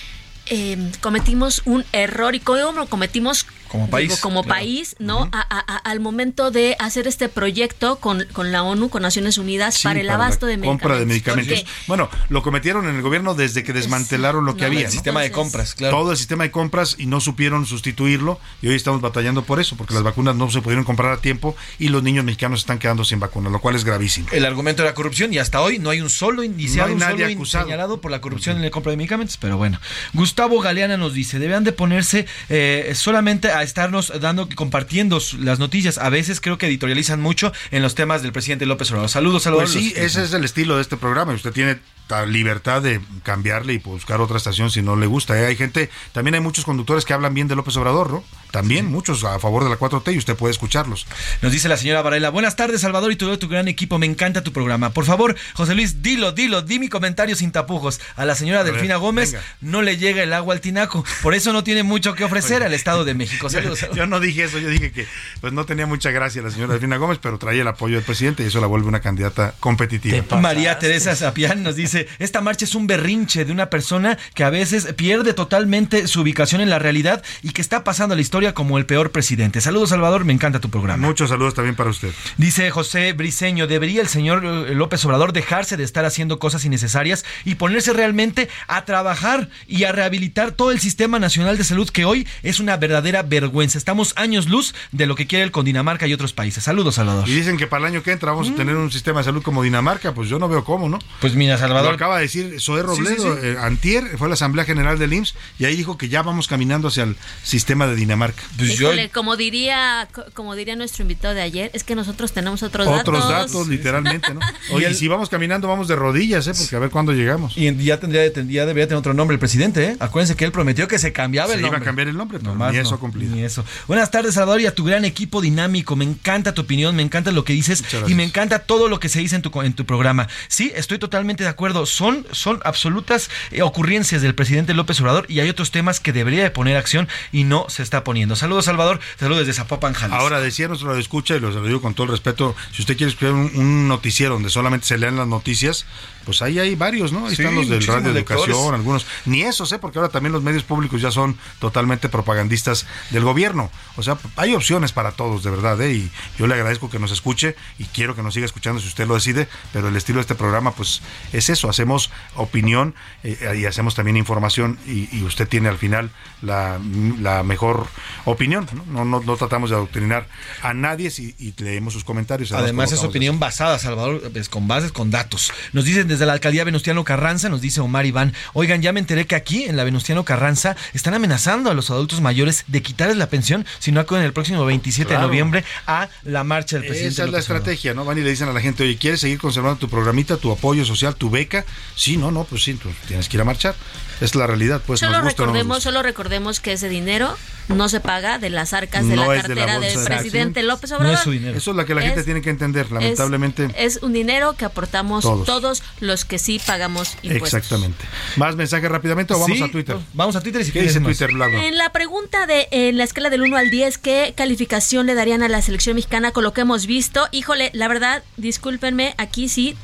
eh, cometimos un error y cómo cometimos Como país, digo, como claro. país, ¿no? A- a- a- al momento de hacer este proyecto con, con la ONU, con Naciones Unidas, Sí, para el abasto de medicamentos. compra de medicamentos. Porque- Bueno, lo cometieron en el gobierno desde que desmantelaron lo que no, había. el ¿no? sistema de compras, claro. Todo el sistema de compras y no supieron sustituirlo y hoy estamos batallando por eso, porque las vacunas no se pudieron comprar a tiempo y los niños mexicanos están quedando sin vacunas, lo cual es gravísimo. El argumento de la corrupción y hasta hoy no hay un solo indiciado, No un nadie solo acusado. señalado por la corrupción en la compra de medicamentos, pero bueno. Gustavo Galeana nos dice, deben de ponerse eh, solamente a estarnos dando, compartiendo las noticias. A veces creo que editorializan mucho en los temas del presidente López Obrador. Saludos, saludos. Pues sí, ese es el estilo de este programa usted tiene libertad de cambiarle y buscar otra estación si no le gusta. ¿eh? Hay gente, también hay muchos conductores que hablan bien de López Obrador, ¿no? También muchos a favor de la 4T y usted puede escucharlos. Nos dice la señora Varela, buenas tardes Salvador y todo tu gran equipo, me encanta tu programa. Por favor, José Luis, dilo, dilo, di mi comentario sin tapujos. A la señora Delfina Gómez venga. no le llega el agua al tinaco, por eso no tiene mucho que ofrecer al Estado de México. Saludos. Yo, yo no dije eso, yo dije que pues no tenía mucha gracia la señora Delfina Gómez, pero traía el apoyo del presidente y eso la vuelve una candidata competitiva. María Teresa Sapián nos dice, esta marcha es un berrinche de una persona que a veces pierde totalmente su ubicación en la realidad y que está pasando a la historia como el peor presidente. Saludos Salvador, me encanta tu programa. Muchos saludos también para usted. Dice José Briseño, debería el señor eh, López Obrador dejarse de estar haciendo cosas innecesarias y ponerse realmente a trabajar y a rehabilitar todo el sistema nacional de salud que hoy es una verdadera vergüenza. Estamos años luz de lo que quiere el con Dinamarca y otros países. Saludos, Salvador. Y dicen que para el año que entra vamos a tener un sistema de salud como Dinamarca, pues yo no veo cómo, ¿no? Pues mira, Salvador. Lo acaba de decir Zoé Robledo, Sí, sí, sí. eh, antier, fue a la Asamblea General del IMSS y ahí dijo que ya vamos caminando hacia el sistema de Dinamarca. Pues Híjole, como diría, co- como diría nuestro invitado de ayer, es que nosotros tenemos otros, Otros datos. datos, literalmente, ¿no? Y Oye, el- y si vamos caminando, vamos de rodillas, ¿eh? Porque a ver cuándo llegamos. Y ya tendría ya debería tener otro nombre el presidente, ¿eh? Acuérdense que él prometió que se cambiaba Se el iba a nombre. cambiar el nombre, pero Nomás ni eso cumplido. Ni eso. Buenas tardes, Salvador, y a tu gran equipo dinámico. Me encanta tu opinión, me encanta lo que dices y me encanta todo lo que se dice en tu, co- en tu programa. Sí, estoy totalmente de acuerdo. Son, son absolutas eh, ocurrencias del presidente López Obrador y hay otros temas que debería de poner acción y no se está poniendo. Saludos, Salvador. Saludos desde Zapopan, Jalisco. Ahora decía nuestro escucha y lo lo digo con todo el respeto, si usted quiere escuchar un, un noticiero donde solamente se lean las noticias, pues ahí hay varios, ¿no? Ahí Sí, están los del Radio lectores. Educación, algunos, ni esos, ¿eh? Porque ahora también los medios públicos ya son totalmente propagandistas del gobierno. O sea, hay opciones para todos, de verdad, ¿eh? Y yo le agradezco que nos escuche y quiero que nos siga escuchando si usted lo decide, pero el estilo de este programa, pues es eso, hacemos opinión eh, y hacemos también información y, y usted tiene al final la, la mejor opinión. No, no, no, no tratamos de adoctrinar a nadie si, y leemos sus comentarios. Además es opinión basada, Salvador, pues, con bases, con datos. Nos dicen desde la alcaldía Venustiano Carranza, nos dice Omar Iván, oigan, ya me enteré que aquí en la Venustiano Carranza están amenazando a los adultos mayores de quitarles la pensión si no acuden el próximo 27 Claro. de noviembre a la marcha del presidente. Esa es la estrategia, ¿no? Van y le dicen a la gente, oye, ¿quieres seguir conservando tu programita, tu apoyo social, tu beca? Sí, no, no, pues sí, tú tienes que ir a marchar. Es la realidad, pues solo nos gusta o no nos recordemos, solo recordemos que ese dinero no se paga de las arcas de la es de la cartera del de presidente. López Obrador. Eso es la que la gente tiene que entender, lamentablemente. Es, es un dinero que aportamos Todos. todos. los que sí pagamos impuestos. Exactamente. ¿Más mensajes rápidamente o vamos Sí, a Twitter? Vamos a Twitter y si ¿Qué quieres dice más. Twitter, Laura? En la pregunta de en la escala del 1 al 10, ¿qué calificación le darían a la selección mexicana con lo que hemos visto? Híjole, la verdad, discúlpenme, aquí sí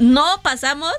no pasamos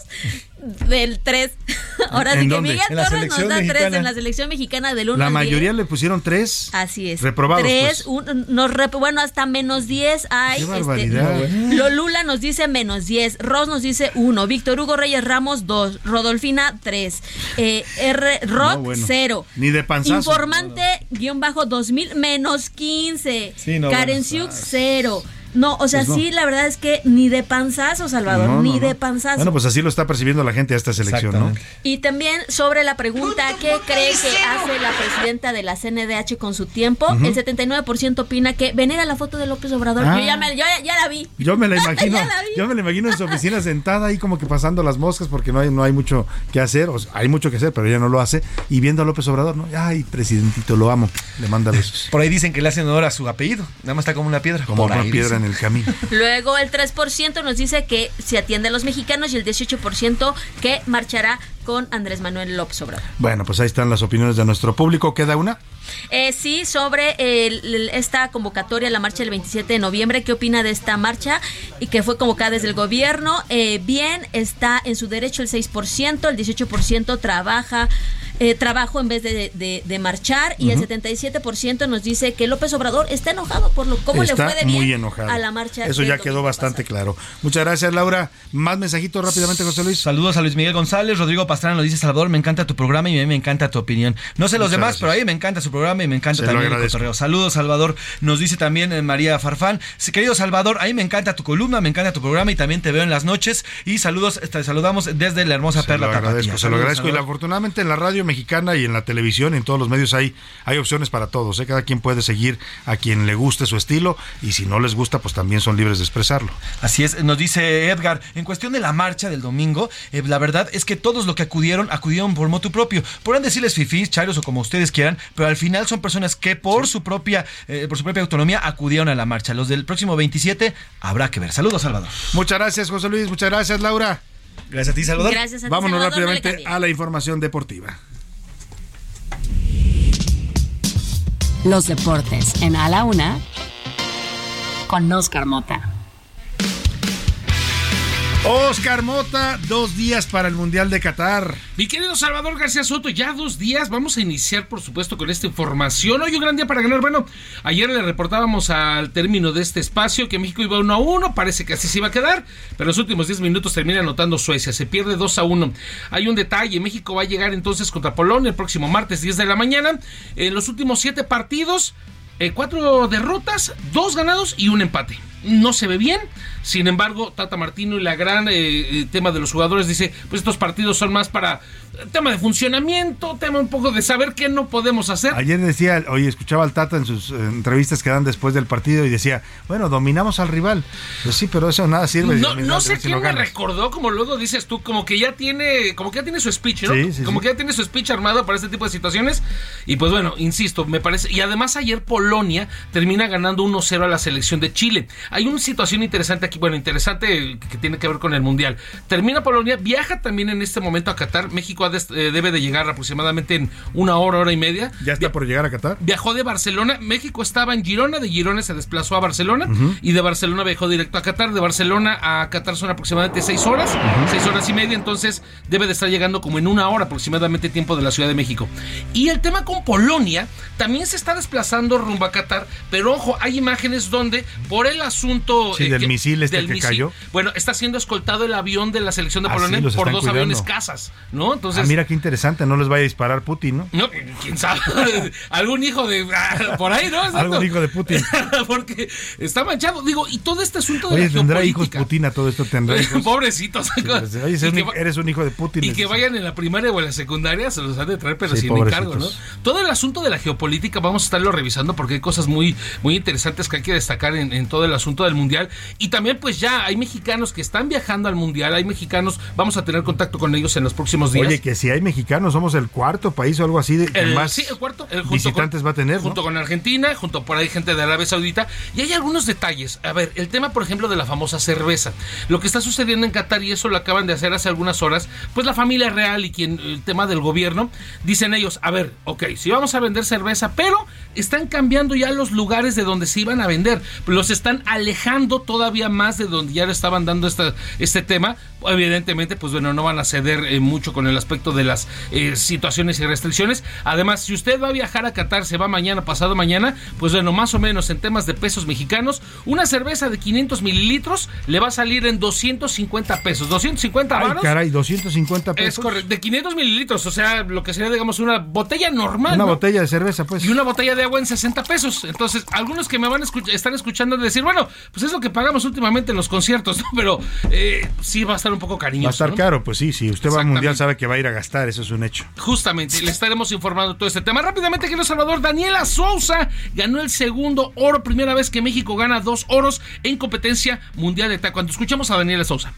del 3. Ahora ¿En sí que dónde? Miguel Torres nos da 3 mexicana. en la selección mexicana del 1 La al 10. mayoría le pusieron tres. Así es. Reprobados, Tres, pues. bueno, hasta menos 10 hay. Qué este, barbaridad. Lolula nos dice menos 10. Ross nos dice 1. Víctor Hugo Reyes Ramos 2. Rodolfina 3. Eh, R. Rock No, bueno. 0. Ni de panzazo. Informante guion bajo 2000 menos 15. Sí, no, Karen Siux 0. No, o sea, Pues no. sí, la verdad es que ni de panzazo, Salvador, No, no, ni no. de panzazo. Bueno, pues así lo está percibiendo la gente a esta selección, ¿no? Y también sobre la pregunta, ¿qué cree que hace la presidenta de la CNDH con su tiempo? Ujú. El 79% opina que venera la foto de López Obrador. Ah. Yo, ya, me- yo ya- ya la vi. Yo me la imagino, Ya la vi. yo me la imagino en su oficina sentada ahí como que pasando las moscas porque no hay, no hay mucho que hacer, o sea, hay mucho que hacer, pero ella no lo hace, y viendo a López Obrador, ¿no? Ay, presidentito, lo amo, le manda besos. Por ahí dicen que le hacen honor a su apellido. Nada más está como una piedra. Como Por una piedra. En el camino. Luego el 3% nos dice que se atiende a los mexicanos y el 18% que marchará con Andrés Manuel López Obrador. Bueno, pues ahí están las opiniones de nuestro público. ¿Queda una? Eh, sí, sobre el- el- esta convocatoria, la marcha del 27 de noviembre, ¿qué opina de esta marcha? Y que fue convocada desde el gobierno. Eh, bien, está en su derecho el 6%, el 18% trabaja. eh, trabajo en vez de, de- de marchar y el Ujú. 77% nos dice que López Obrador está enojado por lo cómo Está le fue de bien muy enojado. a la marcha. Eso ya quedó bastante claro. Muchas gracias, Laura. Más mensajitos rápidamente, José Luis. Saludos a Luis Miguel González, Rodrigo Pastrana nos dice Salvador, me encanta tu programa y a mí me encanta tu opinión. No sé los Muchas demás, gracias. pero a mí me encanta su programa y me encanta Se lo también el cotorreo. Saludos, Salvador. Nos dice también eh, María Farfán. Querido Salvador, a mí me encanta tu columna, me encanta tu programa y también te veo en las noches. Y saludos, te saludamos desde la hermosa Se Perla lo Tapatía. agradezco, se lo agradezco. Y afortunadamente en la radio mexicana y en la televisión, en todos los medios hay, hay opciones para todos. ¿eh? Cada quien puede seguir a quien le guste su estilo y si no les gusta, pues también son libres de expresarlo. Así es, nos dice Edgar, en cuestión de la marcha del domingo, eh, la verdad es que todos los que acudieron, acudieron por motu propio. Podrán decirles fifís, chairos o como ustedes quieran, pero al final son personas que por su propia, eh, por su propia autonomía acudieron a la marcha. Los del próximo 27 habrá que ver. Saludos, Salvador. Muchas gracias, José Luis. Muchas gracias, Laura. Gracias a ti, Salvador. Gracias a ti, Vámonos Salvador, rápidamente a la información deportiva. Los deportes en A la Una con Oscar Mota. Oscar Mota, dos días para el Mundial de Qatar. Mi querido Salvador García Soto, ya dos días. Vamos a iniciar, por supuesto, con esta información. Hoy un gran día para ganar. Bueno, ayer le reportábamos al término de este espacio que México iba 1 a 1. Parece que así se iba a quedar. Pero en los últimos 10 minutos termina anotando Suecia. Se pierde 2 a 1. Hay un detalle. México va a llegar entonces contra Polonia el próximo martes 10 de la mañana. En los últimos 7 partidos, eh, cuatro derrotas, dos ganados y un empate. No se ve bien. Sin embargo, Tata Martino y la gran eh, eh, tema de los jugadores dice, pues estos partidos son más para eh, tema de funcionamiento, tema un poco de saber qué no podemos hacer. Ayer decía, oye, escuchaba al Tata en sus eh, entrevistas que dan después del partido y decía, bueno, dominamos al rival. Pues sí, pero eso nada sirve. No, sé quién me recordó, como luego dices tú, como que ya tiene, como que ya tiene su speech, ¿no? Sí, sí, como sí. que ya tiene su speech armado para este tipo de situaciones. Y pues bueno, insisto, me parece. Y además ayer Polonia termina ganando 1-0 a la selección de Chile. Hay una situación interesante aquí, bueno, interesante que tiene que ver con el Mundial. Termina Polonia, viaja también en este momento a Qatar. México eh, debe de llegar aproximadamente en una hora, hora y media. ¿Ya está por llegar a Qatar? Viajó de Barcelona, México estaba en Girona, de Girona se desplazó a Barcelona y de Barcelona viajó directo a Qatar. De Barcelona a Qatar son aproximadamente seis horas, seis horas y media, entonces debe de estar llegando como en una hora aproximadamente tiempo de la Ciudad de México. Y el tema con Polonia también se está desplazando rumbo a Qatar, pero ojo, hay imágenes donde por el asunto Sí, eh, del misil este que cayó. Bueno, está siendo escoltado el avión de la selección de Ah, Polonia sí, por dos cuidando. aviones casas, ¿no? Entonces, ah, mira qué interesante, no les vaya a disparar Putin, ¿no? no, quién sabe, algún hijo de ah, por ahí, ¿no? Algún hijo de Putin. Porque está manchado, digo, y todo este asunto de Oye, la tendrá hijos. Putin a todo esto, tendrá hijos. Pobrecitos. pues, Oye, eres que un- va- eres un hijo de Putin. Y que vayan en la primaria o en la secundaria, se los han de traer, pero sin encargo, ¿no? Todo el asunto de la geopolítica vamos a estarlo revisando porque hay cosas muy, muy interesantes que hay que destacar en, en todo el asunto del mundial. Y también, pues ya hay mexicanos que están viajando al mundial, hay mexicanos, vamos a tener contacto con ellos en los próximos días. Oye, que si hay mexicanos, somos el cuarto país o algo así de El- más sí, el cuarto. el visitantes con- va a tener, ¿no? Junto con Argentina, junto por ahí gente de Arabia Saudita. Y hay algunos detalles. A ver, el tema, por ejemplo, de la famosa cerveza. Lo que está sucediendo en Qatar, y eso lo acaban de hacer hace algunas horas, pues la familia real y quien, el tema del gobierno, dicen ellos, a ver, ok, sí vamos a vender cerveza, pero están cambiando ya los lugares de donde se iban a vender. Los están alejando todavía más de donde ya le estaban dando esta, este tema. Evidentemente, pues bueno, no van a ceder eh, mucho con el aspecto de las eh, situaciones y restricciones. Además, si usted va a viajar a Qatar, se va mañana, pasado mañana, pues bueno, más o menos en temas de pesos mexicanos, una cerveza de 500 mililitros le va a salir en 250 pesos. 250 Ay, caray, 250 pesos. Es correcto, de 500 mililitros, o sea, lo que sería, digamos, una botella normal. Una ¿no? botella de cerveza, pues. Y una botella de agua en 60 pesos. Entonces, algunos que me van a escuch- están escuchando de decir, bueno, pues es lo que pagamos últimamente en los conciertos, ¿no? Pero eh, sí va a estar un poco cariñoso. Va a estar ¿no? caro, pues sí, si usted va al mundial sabe que va a ir a gastar, eso es un hecho. Justamente, le estaremos informando todo este tema. Rápidamente, querido Salvador, Daniela Sousa ganó el segundo oro, primera vez que México gana dos oros en competencia mundial de taekwondo. Escuchamos a Daniela Sousa.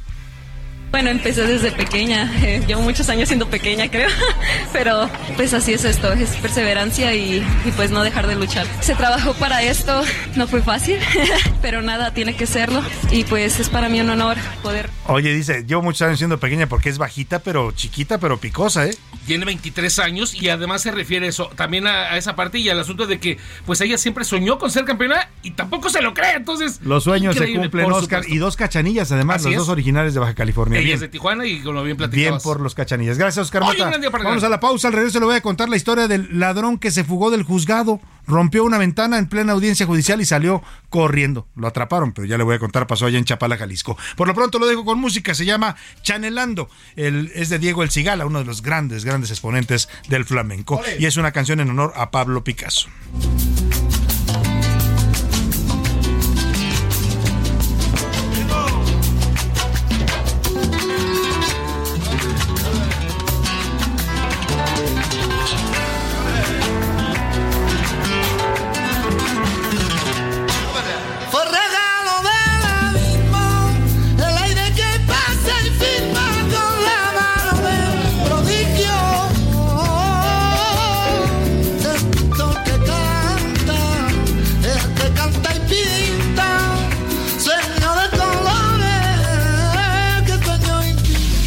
Bueno, empecé desde pequeña, eh, llevo muchos años siendo pequeña creo, pero pues así es esto, es perseverancia y, y, pues no dejar de luchar. Se trabajó para esto, no fue fácil, pero nada, tiene que serlo y pues es para mí un honor poder... Oye, dice, llevo muchos años siendo pequeña porque es bajita, pero chiquita, pero picosa, ¿eh? Tiene 23 años y además se refiere eso también a, a esa parte y al asunto de que pues ella siempre soñó con ser campeona y tampoco se lo cree, entonces... Los sueños se cumplen, Oscar, supuesto. y dos cachanillas, además, Así los es. dos originales de Baja California. Bien. de Tijuana y como bien Bien platicabas. por los cachanillas. Gracias, Oscar Oye, Vamos a la pausa. Al regreso le voy a contar la historia del ladrón que se fugó del juzgado, rompió una ventana en plena audiencia judicial y salió corriendo. Lo atraparon, pero ya le voy a contar, pasó allá en Chapala, Jalisco. Por lo pronto lo dejo con música, se llama Chanelando. El, es de Diego El Cigala, uno de los grandes, grandes exponentes del flamenco. Y es una canción en honor a Pablo Picasso.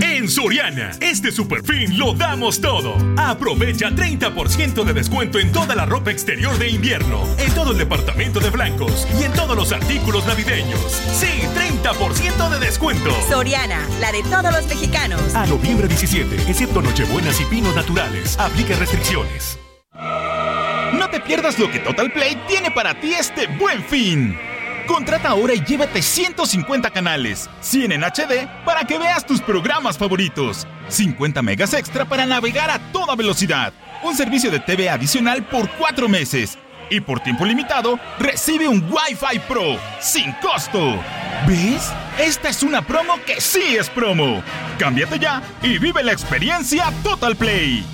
En Soriana, este super fin lo damos todo. Aprovecha 30% de descuento en toda la ropa exterior de invierno, en todo el departamento de blancos y en todos los artículos navideños. Sí, 30% de descuento. Soriana, la de todos los mexicanos. A noviembre 17, excepto Nochebuenas y Pinos Naturales. Aplica restricciones. No te pierdas lo que Total Play tiene para ti este buen fin. Contrata ahora y llévate 150 canales, 100 en HD para que veas tus programas favoritos, 50 megas extra para navegar a toda velocidad, un servicio de TV adicional por 4 meses y por tiempo limitado recibe un Wi-Fi Pro sin costo. ¿Ves? Esta es una promo que sí es promo. Cámbiate ya y vive la experiencia Total Play.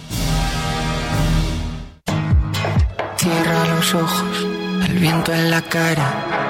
Cierra los ojos, el viento en la cara,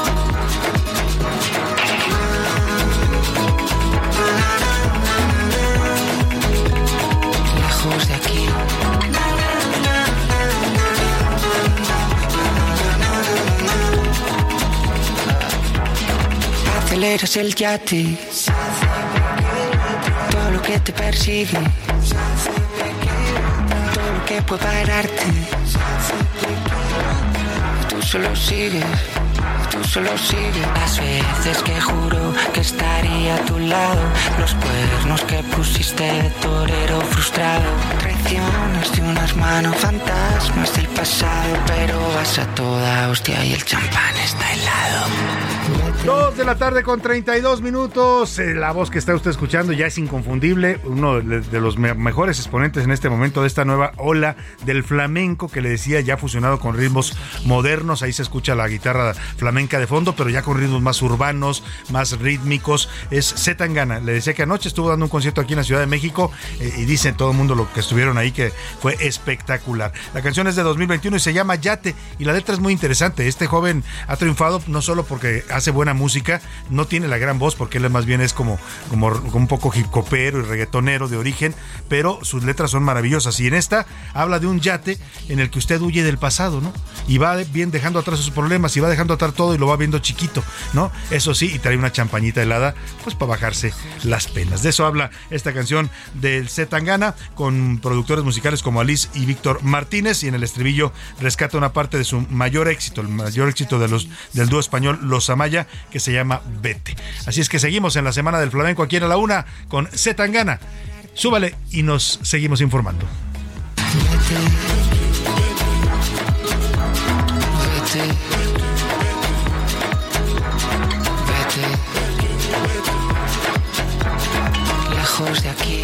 Aceleras el yate. Todo lo que te persigue. Todo lo que puede pararte. Tú solo sigues. Tú solo sigues las veces que juro que estaría a tu lado. Los cuernos que pusiste torero frustrado. De unas manos fantasmas del pasado. Pero vas a toda hostia y el champán está helado. Dos de la tarde con 32 minutos. Eh, La voz que está usted escuchando ya es inconfundible. Uno de los me- mejores exponentes en este momento de esta nueva ola del flamenco que le decía ya fusionado con ritmos modernos. Ahí se escucha la guitarra flamenca de fondo, pero ya con ritmos más urbanos, más rítmicos. Es Zetangana. Le decía que anoche estuvo dando un concierto aquí en la Ciudad de México eh, y dice todo el mundo lo que estuvieron ahí que fue espectacular. La canción es de 2021 y se llama Yate y la letra es muy interesante. Este joven ha triunfado no solo porque hace buena música, no tiene la gran voz porque él más bien es como, como, un poco hip hopero y reggaetonero de origen, pero sus letras son maravillosas y en esta habla de un yate en el que usted huye del pasado, ¿no? Y va bien dejando atrás sus problemas y va dejando atrás todo y lo va viendo chiquito, ¿no? Eso sí, y trae una champañita helada, pues para bajarse las penas. De eso habla esta canción del Zetangana con productores musicales como Alice y Víctor Martínez y en el estribillo rescata una parte de su mayor éxito, el mayor éxito de los del dúo español Los Amaya que se llama Vete. Así es que seguimos en la Semana del Flamenco aquí en la una con Zetangana. Súbale y nos seguimos informando. Vete. Vete. Lejos de aquí.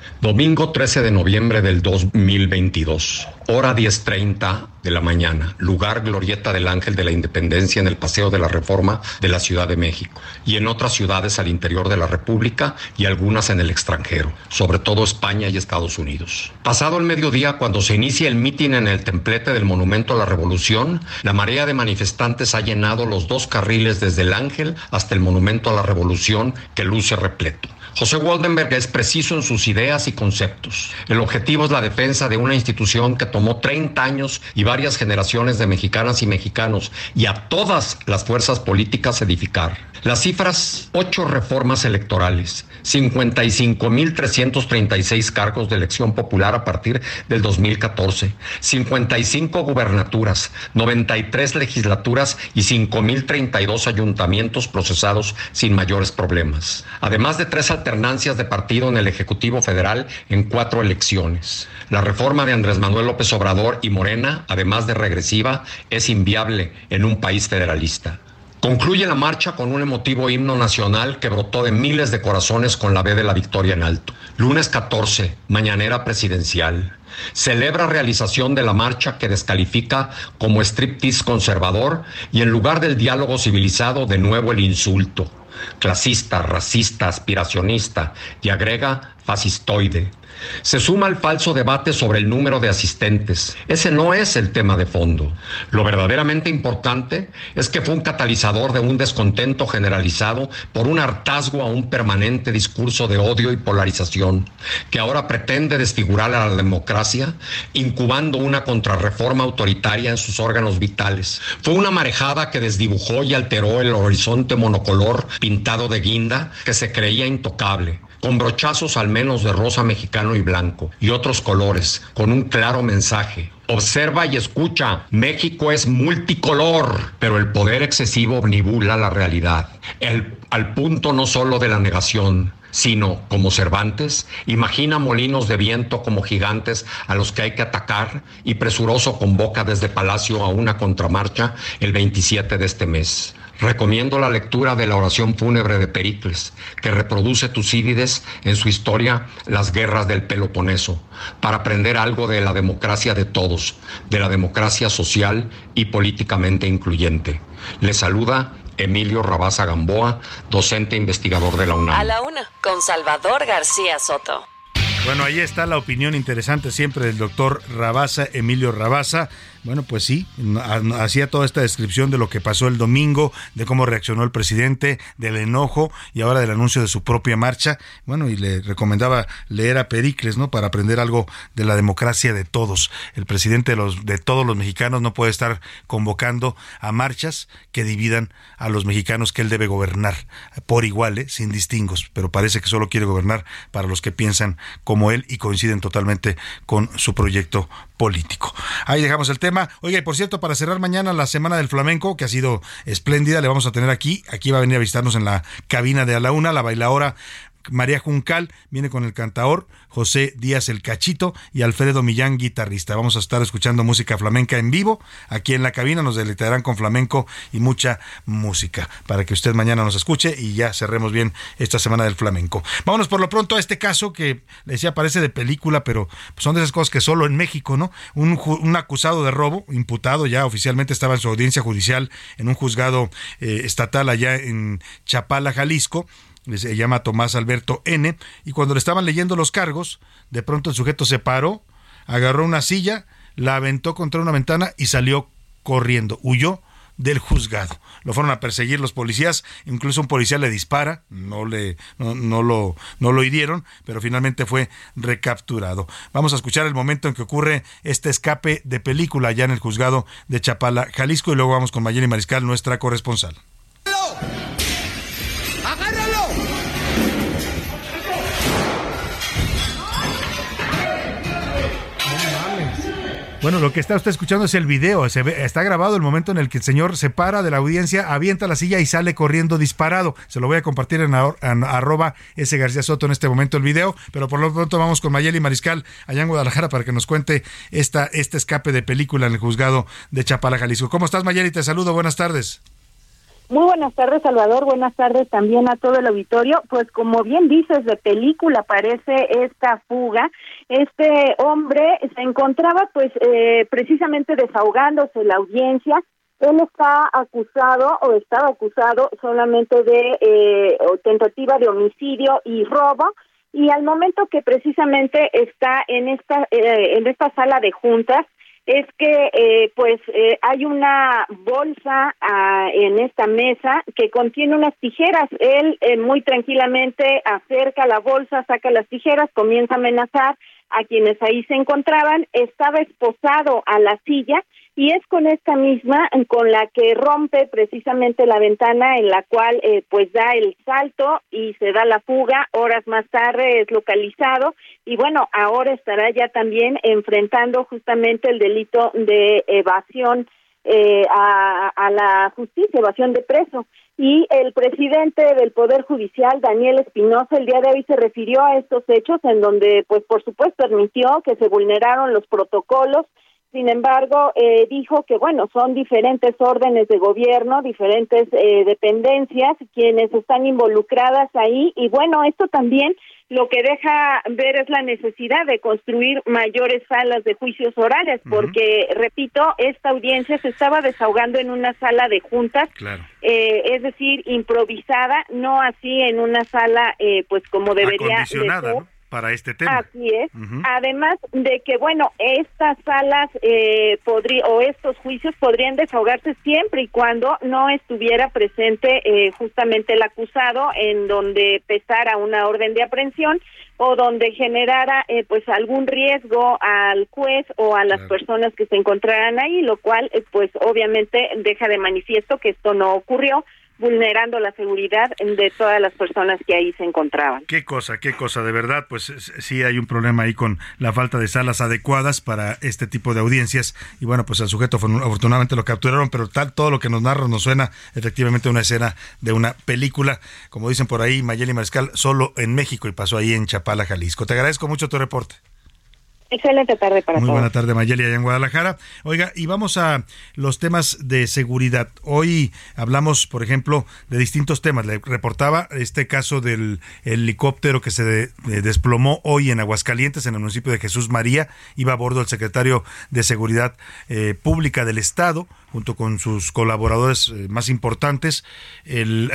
Domingo 13 de noviembre del 2022. Hora 10.30 de la mañana. Lugar Glorieta del Ángel de la Independencia en el Paseo de la Reforma de la Ciudad de México. Y en otras ciudades al interior de la República y algunas en el extranjero. Sobre todo España y Estados Unidos. Pasado el mediodía, cuando se inicia el mitin en el templete del Monumento a la Revolución, la marea de manifestantes ha llenado los dos carriles desde el Ángel hasta el Monumento a la Revolución que luce repleto. José Waldenberg es preciso en sus ideas y conceptos. El objetivo es la defensa de una institución que tomó 30 años y varias generaciones de mexicanas y mexicanos y a todas las fuerzas políticas edificar. Las cifras, ocho reformas electorales, 55.336 cargos de elección popular a partir del 2014, 55 gubernaturas, 93 legislaturas y 5.032 ayuntamientos procesados sin mayores problemas. Además de tres alternancias de partido en el Ejecutivo Federal en cuatro elecciones. La reforma de Andrés Manuel López Obrador y Morena, además de regresiva, es inviable en un país federalista. Concluye la marcha con un emotivo himno nacional que brotó de miles de corazones con la B de la victoria en alto. Lunes 14, mañanera presidencial. Celebra realización de la marcha que descalifica como striptease conservador y en lugar del diálogo civilizado de nuevo el insulto. Clasista, racista, aspiracionista y agrega fascistoide. Se suma al falso debate sobre el número de asistentes. Ese no es el tema de fondo. Lo verdaderamente importante es que fue un catalizador de un descontento generalizado por un hartazgo a un permanente discurso de odio y polarización, que ahora pretende desfigurar a la democracia, incubando una contrarreforma autoritaria en sus órganos vitales. Fue una marejada que desdibujó y alteró el horizonte monocolor pintado de guinda que se creía intocable con brochazos al menos de rosa mexicano y blanco y otros colores, con un claro mensaje. Observa y escucha, México es multicolor, pero el poder excesivo omnibula la realidad, el, al punto no solo de la negación, sino, como Cervantes, imagina molinos de viento como gigantes a los que hay que atacar y presuroso convoca desde Palacio a una contramarcha el 27 de este mes. Recomiendo la lectura de la oración fúnebre de Pericles, que reproduce Tucídides en su historia Las guerras del Peloponeso, para aprender algo de la democracia de todos, de la democracia social y políticamente incluyente. Le saluda Emilio Rabaza Gamboa, docente investigador de la UNAM. A la una, con Salvador García Soto. Bueno, ahí está la opinión interesante siempre del doctor Rabasa, Emilio Rabasa. Bueno, pues sí, hacía toda esta descripción de lo que pasó el domingo, de cómo reaccionó el presidente, del enojo y ahora del anuncio de su propia marcha. Bueno, y le recomendaba leer a Pericles, ¿no? Para aprender algo de la democracia de todos. El presidente de, los, de todos los mexicanos no puede estar convocando a marchas que dividan a los mexicanos que él debe gobernar por igual, ¿eh? sin distingos, pero parece que solo quiere gobernar para los que piensan como él y coinciden totalmente con su proyecto político. Ahí dejamos el tema. Oiga, y por cierto, para cerrar mañana la Semana del Flamenco, que ha sido espléndida, le vamos a tener aquí. Aquí va a venir a visitarnos en la cabina de a la una, la bailadora María Juncal viene con el cantaor, José Díaz el Cachito y Alfredo Millán, guitarrista. Vamos a estar escuchando música flamenca en vivo. Aquí en la cabina nos deleitarán con flamenco y mucha música para que usted mañana nos escuche y ya cerremos bien esta semana del flamenco. Vámonos por lo pronto a este caso que le decía parece de película, pero son de esas cosas que solo en México, ¿no? Un, un acusado de robo, imputado ya oficialmente estaba en su audiencia judicial en un juzgado eh, estatal allá en Chapala, Jalisco se llama Tomás Alberto N. Y cuando le estaban leyendo los cargos, de pronto el sujeto se paró, agarró una silla, la aventó contra una ventana y salió corriendo. Huyó del juzgado. Lo fueron a perseguir los policías, incluso un policía le dispara, no le no, lo no lo hirieron, pero finalmente fue recapturado. Vamos a escuchar el momento en que ocurre este escape de película allá en el juzgado de Chapala, Jalisco y luego vamos con Mayeli Mariscal, nuestra corresponsal. Bueno, lo que está usted escuchando es el video. Se ve, está grabado el momento en el que el señor se para de la audiencia, avienta la silla y sale corriendo disparado. Se lo voy a compartir en, arroba ese García Soto en este momento el video. Pero por lo pronto vamos con Mayeli Mariscal allá en Guadalajara para que nos cuente esta, este escape de película en el juzgado de Chapala, Jalisco. ¿Cómo estás, Mayeli? Te saludo. Buenas tardes. Muy buenas tardes, Salvador. Buenas tardes también a todo el auditorio. Pues como bien dices, de película parece esta fuga. Este hombre se encontraba pues eh, precisamente desahogándose la audiencia. Él está acusado o estaba acusado solamente de eh, tentativa de homicidio y robo. Y al momento que precisamente está en esta eh, en esta sala de juntas, es que eh, pues eh, hay una bolsa ah, en esta mesa que contiene unas tijeras. Él eh, muy tranquilamente acerca la bolsa, saca las tijeras, comienza a amenazar a quienes ahí se encontraban. Estaba esposado a la silla y es con esta misma con la que rompe precisamente la ventana en la cual eh, pues da el salto y se da la fuga horas más tarde es localizado. Y bueno ahora estará ya también enfrentando justamente el delito de evasión eh, a, a la justicia evasión de preso. Y el presidente del Poder Judicial, Daniel Espinosa, el día de hoy se refirió a estos hechos en donde, pues, por supuesto, admitió que se vulneraron los protocolos sin embargo, eh, dijo que, bueno, son diferentes órdenes de gobierno, diferentes eh, dependencias quienes están involucradas ahí. Y bueno, esto también lo que deja ver es la necesidad de construir mayores salas de juicios orales, porque, repito, esta audiencia se estaba desahogando en una sala de juntas, eh, es decir, improvisada, no así en una sala, pues como debería ser para este tema. Así es. Además de que, bueno, estas salas eh, o estos juicios podrían desahogarse siempre y cuando no estuviera presente eh, justamente el acusado en donde pesara una orden de aprehensión o donde generara eh, pues algún riesgo al juez o a las personas que se encontraran ahí, lo cual eh, pues obviamente deja de manifiesto que esto no ocurrió vulnerando la seguridad de todas las personas que ahí se encontraban. Qué cosa, qué cosa, de verdad, pues sí hay un problema ahí con la falta de salas adecuadas para este tipo de audiencias y bueno, pues el sujeto afortunadamente lo capturaron, pero tal todo lo que nos narra nos suena efectivamente una escena de una película, como dicen por ahí Mayeli Mariscal, solo en México y pasó ahí en Chapala, Jalisco. Te agradezco mucho tu reporte. Excelente tarde para Muy buena tarde, Mayeli, allá en Guadalajara. Oiga, y vamos a los temas de seguridad. Hoy hablamos, por ejemplo, de distintos temas. Le reportaba este caso del helicóptero que se desplomó hoy en Aguascalientes, en el municipio de Jesús María. Iba a bordo el secretario de Seguridad eh, Pública del Estado, junto con sus colaboradores eh, más importantes. el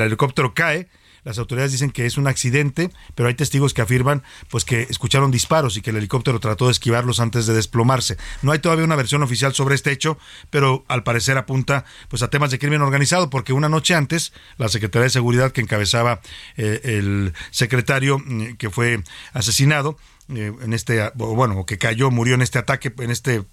helicóptero cae las autoridades dicen que es un accidente, pero hay testigos que afirman pues que escucharon disparos y que el helicóptero trató de esquivarlos antes de desplomarse. No hay todavía una versión oficial sobre este hecho, pero al parecer apunta pues a temas de crimen organizado, porque una noche antes la Secretaría de Seguridad que encabezaba eh, el secretario mm, que fue asesinado eh, en este bueno que cayó murió en este ataque en este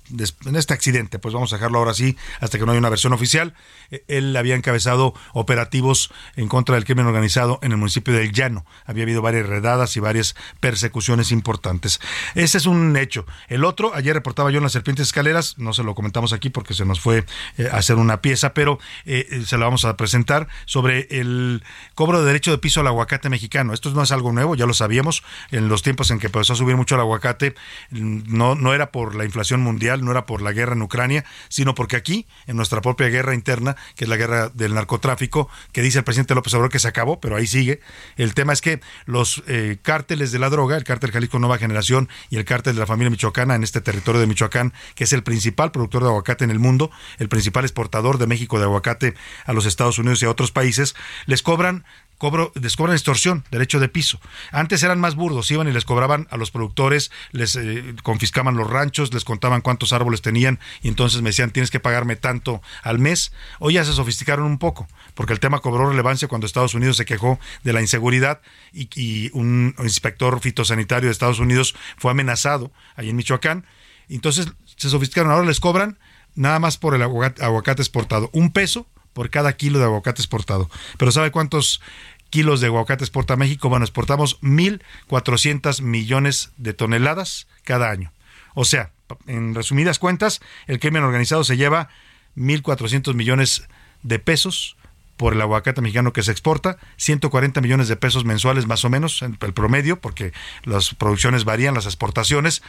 en este accidente. Pues vamos a dejarlo ahora sí hasta que no haya una versión oficial. Eh, él había encabezado operativos en contra del crimen organizado en el municipio del Llano. Había habido varias redadas y varias persecuciones importantes. Ese es un hecho. El otro ayer reportaba yo en las serpientes escaleras no se lo comentamos aquí porque se nos fue eh, a hacer una pieza pero eh, eh, se la vamos a presentar sobre el cobro de derecho de piso al aguacate mexicano. Esto no es algo nuevo ya lo sabíamos en los tiempos en que empezó a mucho el aguacate, no, no era por la inflación mundial, no era por la guerra en Ucrania, sino porque aquí, en nuestra propia guerra interna, que es la guerra del narcotráfico, que dice el presidente López Obrador que se acabó, pero ahí sigue. El tema es que los eh, cárteles de la droga, el cártel Jalisco Nueva Generación y el cártel de la familia michoacana en este territorio de Michoacán, que es el principal productor de aguacate en el mundo, el principal exportador de México de aguacate a los Estados Unidos y a otros países, les cobran cobro, les cobran extorsión, derecho de piso. Antes eran más burdos, iban y les cobraban a los productores, les eh, confiscaban los ranchos, les contaban cuántos árboles tenían y entonces me decían tienes que pagarme tanto al mes. Hoy ya se sofisticaron un poco, porque el tema cobró relevancia cuando Estados Unidos se quejó de la inseguridad y, y un inspector fitosanitario de Estados Unidos fue amenazado ahí en Michoacán. Entonces se sofisticaron, ahora les cobran nada más por el aguacate exportado, un peso por cada kilo de aguacate exportado. Pero ¿sabe cuántos kilos de aguacate exporta México? Bueno, exportamos 1.400 millones de toneladas cada año. O sea, en resumidas cuentas, el crimen organizado se lleva 1.400 millones de pesos por el aguacate mexicano que se exporta, 140 millones de pesos mensuales más o menos, el promedio, porque las producciones varían, las exportaciones,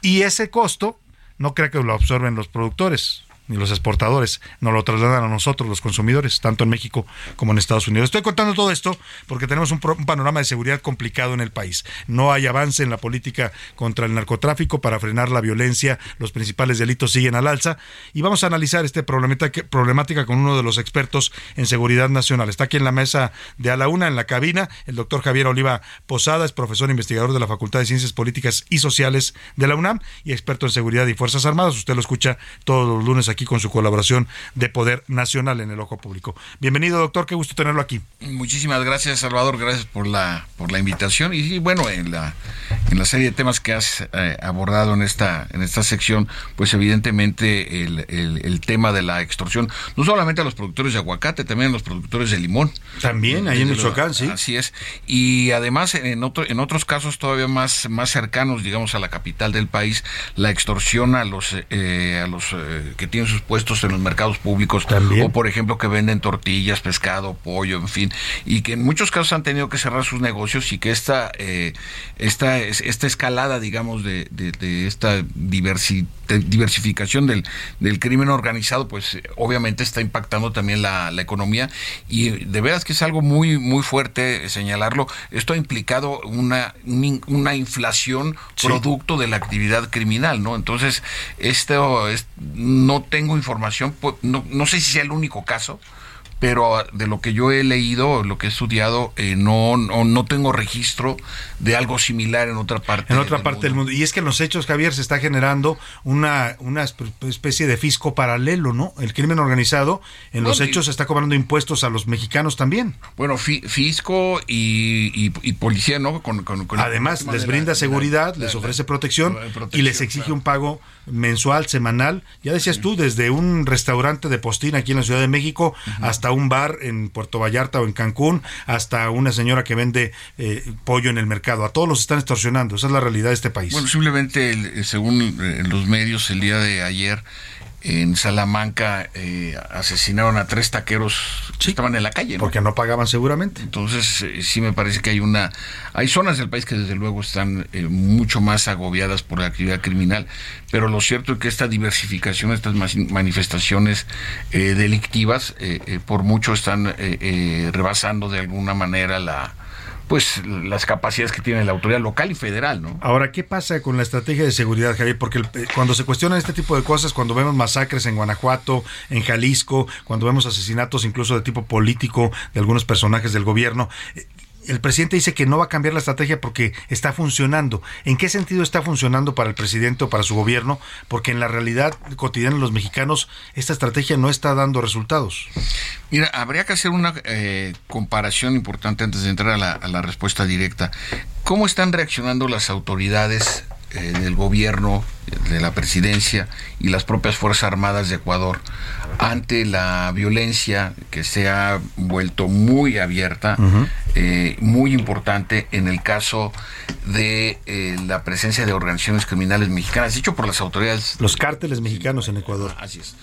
y ese costo no creo que lo absorben los productores, ni los exportadores, nos lo trasladan a nosotros, los consumidores, tanto en México como en Estados Unidos. Estoy contando todo esto porque tenemos un, panorama de seguridad complicado en el país. No hay avance en la política contra el narcotráfico para frenar la violencia, los principales delitos siguen al alza y vamos a analizar esta problemática con uno de los expertos en seguridad nacional. Está aquí en la mesa de a la una, en la cabina, el doctor Javier Oliva Posada, es profesor investigador de la Facultad de Ciencias Políticas y Sociales de la UNAM y experto en seguridad y Fuerzas Armadas. Usted lo escucha todos los lunes aquí con su colaboración de Poder Nacional en el Ojo Público. Bienvenido, doctor, qué gusto tenerlo aquí. Muchísimas gracias, Salvador, gracias por la por la invitación y, bueno, en la en la serie de temas que has eh, abordado en esta en esta sección, pues evidentemente el, el, el, tema de la extorsión, no solamente a los productores de aguacate, también a los productores de limón. También, ahí en Michoacán, sí. Así es. Y además en otro en otros casos todavía más más cercanos, digamos a la capital del país, la extorsión a los eh, a los eh, que tienen sus puestos en los mercados públicos También. o por ejemplo que venden tortillas, pescado, pollo, en fin, y que en muchos casos han tenido que cerrar sus negocios y que esta eh, esta esta escalada, digamos, de, de, de esta diversi, de diversificación del, del crimen organizado, pues obviamente está impactando también la, la economía y de veras que es algo muy muy fuerte señalarlo. Esto ha implicado una una inflación sí. producto de la actividad criminal, ¿no? Entonces esto es, no tengo información, no, no sé si sea el único caso, pero de lo que yo he leído, lo que he estudiado, eh, no, no, no tengo registro de algo similar en otra parte. En otra del parte mundo. del mundo. Y es que en los hechos, Javier, se está generando una, una especie de fisco paralelo, ¿no? El crimen organizado en los hechos y, está cobrando impuestos a los mexicanos también. Bueno, fi, fisco y, y, y, policía, ¿no? Con, con, con Además, les brinda la, seguridad, la, les ofrece protección, protección, y les exige claro. un pago mensual, semanal. Ya decías tú, desde un restaurante de postín aquí en la Ciudad de México uh -huh. hasta un bar en Puerto Vallarta o en Cancún, hasta una señora que vende eh, pollo en el mercado. A todos los están extorsionando. Esa es la realidad de este país. Bueno, simplemente, según eh, los medios, el día de ayer en Salamanca eh, asesinaron a tres taqueros sí, que estaban en la calle. ¿no? Porque no pagaban seguramente. Entonces, eh, sí me parece que hay una... Hay zonas del país que desde luego están eh, mucho más agobiadas por la actividad criminal, pero lo cierto es que esta diversificación, estas manifestaciones eh, delictivas, eh, por mucho están rebasando de alguna manera la pues las capacidades que tiene la autoridad local y federal, ¿no? Ahora, ¿qué pasa con la estrategia de seguridad, Javier? Porque el, eh, cuando se cuestionan este tipo de cosas, cuando vemos masacres en Guanajuato, en Jalisco, cuando vemos asesinatos incluso de tipo político de algunos personajes del gobierno, eh, el presidente dice que no va a cambiar la estrategia porque está funcionando. ¿En qué sentido está funcionando para el presidente o para su gobierno? Porque en la realidad cotidiana de los mexicanos esta estrategia no está dando resultados. Mira, habría que hacer una eh, comparación importante antes de entrar a la, a la respuesta directa. ¿Cómo están reaccionando las autoridades eh, del gobierno, de la presidencia y las propias Fuerzas Armadas de Ecuador ante la violencia que se ha vuelto muy abierta, eh, muy importante en el caso de eh, la presencia de organizaciones criminales mexicanas, dicho por las autoridades. Los cárteles mexicanos en Ecuador. Así es.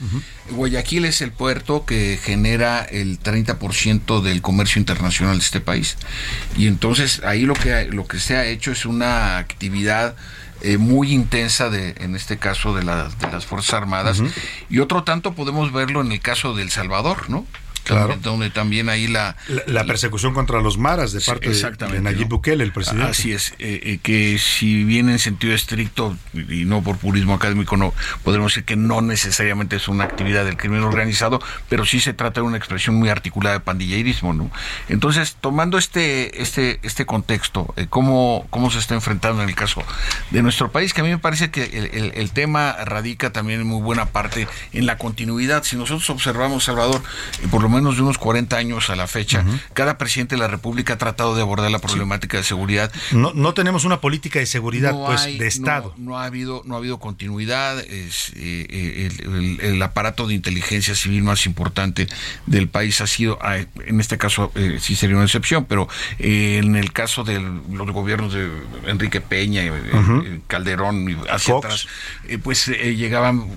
Guayaquil es el puerto que genera el 30% del comercio internacional de este país. Y entonces ahí lo que, lo que se ha hecho es una actividad eh, muy intensa de, en este caso de, la, de las Fuerzas Armadas. Y otro tanto podemos verlo en el caso de El Salvador, ¿no? Claro. Donde también ahí la... La, la persecución contra los maras de parte de, Nayib Bukele, el presidente. Así es, eh, eh, que si bien en sentido estricto y no por purismo académico, no podemos decir que no necesariamente es una actividad del crimen organizado, pero sí se trata de una expresión muy articulada de pandillerismo, ¿no? Entonces, tomando este este este contexto, eh, ¿cómo, cómo se está enfrentando en el caso de nuestro país, que a mí me parece que el, el- el tema radica también en muy buena parte en la continuidad. Si nosotros observamos, Salvador, eh, por lo menos de unos 40 años a la fecha, cada presidente de la República ha tratado de abordar la problemática de seguridad No, no tenemos una política de seguridad, no pues, hay- de Estado. No, no ha habido, no ha habido continuidad. Es, eh, eh, el, el- el aparato de inteligencia civil más importante del país ha sido, ah, en este caso eh, sí sería una excepción, pero eh, en el caso de los gobiernos de Enrique Peña, eh, Calderón y hacia Fox. atrás, eh, pues eh, llegaban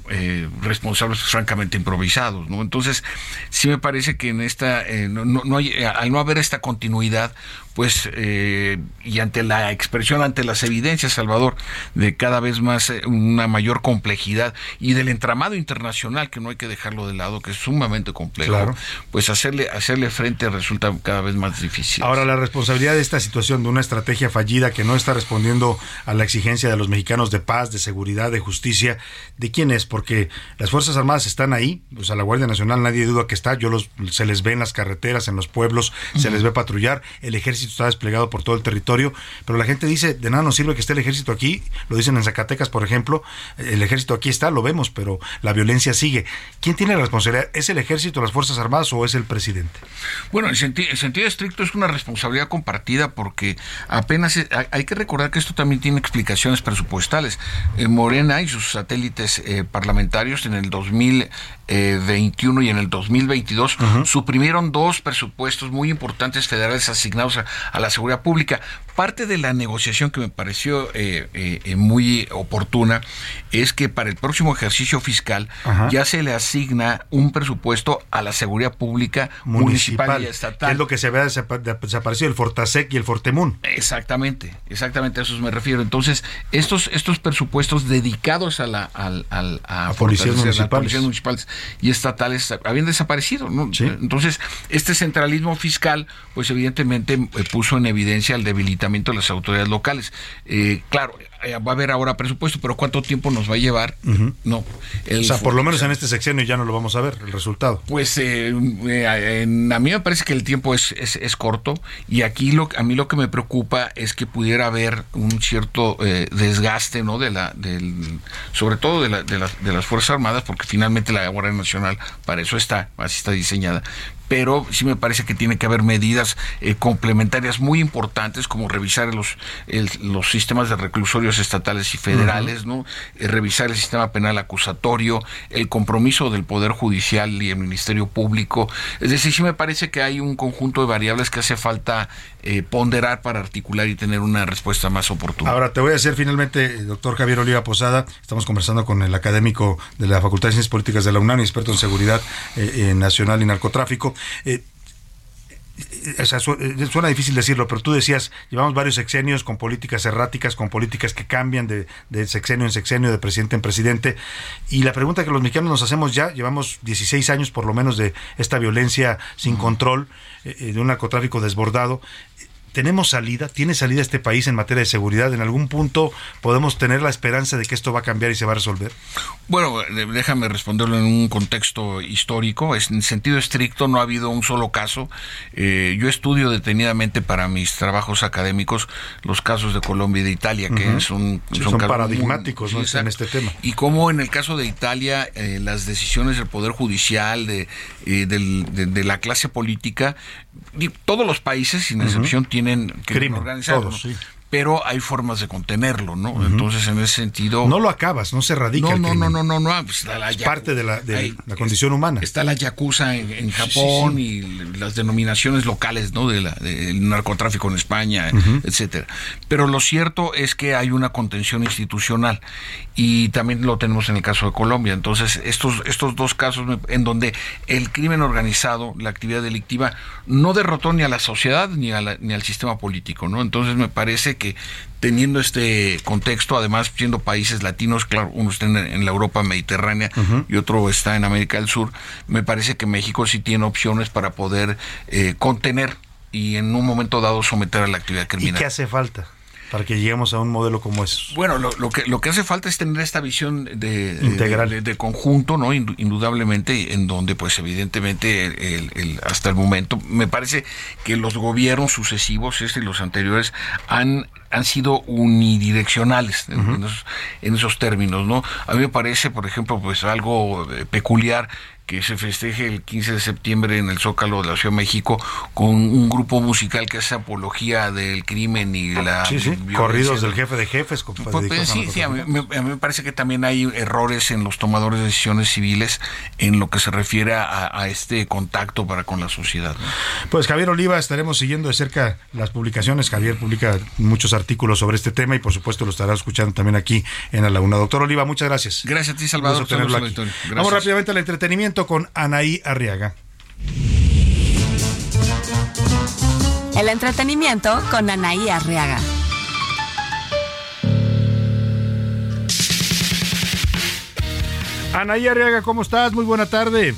responsables francamente improvisados, ¿no? Entonces, sí me parece que en esta, eh, no, no- no hay, eh, al no haber esta continuidad, pues, eh, y ante la expresión, ante las evidencias, Salvador, de cada vez más eh, una mayor complejidad y del entramado internacional, que no hay que dejarlo de lado, que es sumamente complejo, Claro. pues hacerle, hacerle frente resulta cada vez más difícil. Ahora, la responsabilidad de esta situación, de una estrategia fallida que no está respondiendo a la exigencia de los mexicanos de paz, de seguridad, de justicia, ¿de quién es? Porque las Fuerzas Armadas están ahí, pues a la Guardia Nacional nadie duda que está, yo los, se les ve en las carreteras, en los pueblos, se les ve patrullar, el ejército está desplegado por todo el territorio, pero la gente dice, de nada nos sirve que esté el ejército aquí, lo dicen en Zacatecas, por ejemplo, el ejército aquí está, lo vemos, pero la violencia sigue. ¿Quién tiene la responsabilidad? ¿Es el ejército, las Fuerzas Armadas o es el presidente? Bueno, en senti- en sentido estricto es una responsabilidad compartida porque apenas es- hay, que recordar que esto también tiene explicaciones presupuestales. Eh, Morena y sus satélites eh, parlamentarios en el 2021 y en el 2022 suprimieron dos presupuestos muy importantes federales asignados a, a la seguridad pública. Parte de la negociación que me pareció eh, eh, eh, muy oportuna es que para el próximo ejercicio fiscal ya se le asigna un presupuesto a la seguridad pública municipal, municipal, y que estatal. es lo que se había desapa- de- desaparecido, el Fortasec y el Fortemún. Exactamente, exactamente a eso me refiero. Entonces, estos, estos presupuestos dedicados a la al, al- a, A policías fortalecer las municipales. Y estatales habían desaparecido. ¿no? Entonces, este centralismo fiscal, pues evidentemente eh, puso en evidencia el debilitamiento de las autoridades locales. Eh, claro, va a haber ahora presupuesto, pero ¿cuánto tiempo nos va a llevar? No. el o sea, por lo menos en este sexenio ya no lo vamos a ver, el resultado. pues eh, eh, en- a mí me parece que el tiempo es, es, es corto y aquí lo, a mí lo que me preocupa es que pudiera haber un cierto eh, desgaste, ¿no? De la, del, sobre todo de, la- de, las, de las Fuerzas Armadas, porque finalmente la Guardia Nacional para eso está, así está diseñada. Pero sí me parece que tiene que haber medidas eh, complementarias muy importantes, como revisar los, el- los sistemas de reclusorios estatales y federales, ¿no? Eh, revisar el sistema penal acusatorio, el compromiso del Poder Judicial y el Ministerio Público. Es decir, sí me parece que hay un conjunto de variables que hace falta eh, ponderar para articular y tener una respuesta más oportuna. Ahora te voy a hacer finalmente, eh, doctor Javier Oliva Posada, estamos conversando con el académico de la Facultad de Ciencias Políticas de la UNAM y experto en seguridad eh, eh, nacional y narcotráfico. O sea, su- suena difícil decirlo, pero tú decías, llevamos varios sexenios con políticas erráticas, con políticas que cambian de, de sexenio en sexenio, de presidente en presidente. Y la pregunta que los mexicanos nos hacemos ya, llevamos 16 años por lo menos de esta violencia sin control, de un narcotráfico desbordado. ¿Tenemos salida? ¿Tiene salida este país en materia de seguridad? ¿En algún punto podemos tener la esperanza de que esto va a cambiar y se va a resolver? Bueno, déjame responderlo en un contexto histórico. Es, en sentido estricto no ha habido un solo caso. Eh, yo estudio detenidamente para mis trabajos académicos los casos de Colombia y de Italia, que son, Sí, son paradigmáticos, muy- ¿no? sí, en este tema. Y como en el caso de Italia, eh, las decisiones del Poder Judicial, de, eh, del- de, de la clase política, y todos los países, sin excepción, tienen que Crimen, todos, sí. Pero hay formas de contenerlo, ¿no? Entonces, en ese sentido... No lo acabas, no se erradica No, el no, no, no, no, no, pues está la Es parte de la, de condición humana. Está la yakuza en, en Japón y las denominaciones locales, ¿no? De del narcotráfico en España, Ujú. etcétera. Pero lo cierto es que hay una contención institucional y también lo tenemos en el caso de Colombia. Entonces, estos estos dos casos en donde el crimen organizado, la actividad delictiva, no derrotó ni a la sociedad ni a la- ni al sistema político, ¿no? Entonces, me parece que teniendo este contexto, además siendo países latinos, claro, uno está en, en la Europa mediterránea y otro está en América del Sur, me parece que México sí tiene opciones para poder eh, contener y en un momento dado someter a la actividad ¿Y criminal. qué hace falta para que lleguemos a un modelo como ese? Bueno, lo, lo que lo que hace falta es tener esta visión de, Integral. de, de conjunto, no, Indu- indudablemente, en donde, pues, evidentemente, el- hasta el momento, me parece que los gobiernos sucesivos, este y los anteriores, han han sido unidireccionales en, en esos, en esos términos, ¿no? A mí me parece, por ejemplo, pues algo eh, peculiar que se festeje el 15 de septiembre en el Zócalo de la Ciudad de México con un grupo musical que hace apología del crimen y la Sí, sí, violencia. corridos del jefe de jefes. con- Pues, a sí, sí, a mí, a mí me parece que también hay errores en los tomadores de decisiones civiles en lo que se refiere a, a este contacto para con la sociedad. ¿no? Pues Javier Oliva, estaremos siguiendo de cerca las publicaciones. Javier publica muchos artículos sobre este tema y por supuesto lo estará escuchando también aquí en la Una. Doctor Oliva, muchas gracias. Gracias a ti, Salvador. Vamos rápidamente al entretenimiento con Anaí Arriaga. El entretenimiento con Anaí Arriaga. Anaí Arriaga, ¿cómo estás? Muy buena tarde.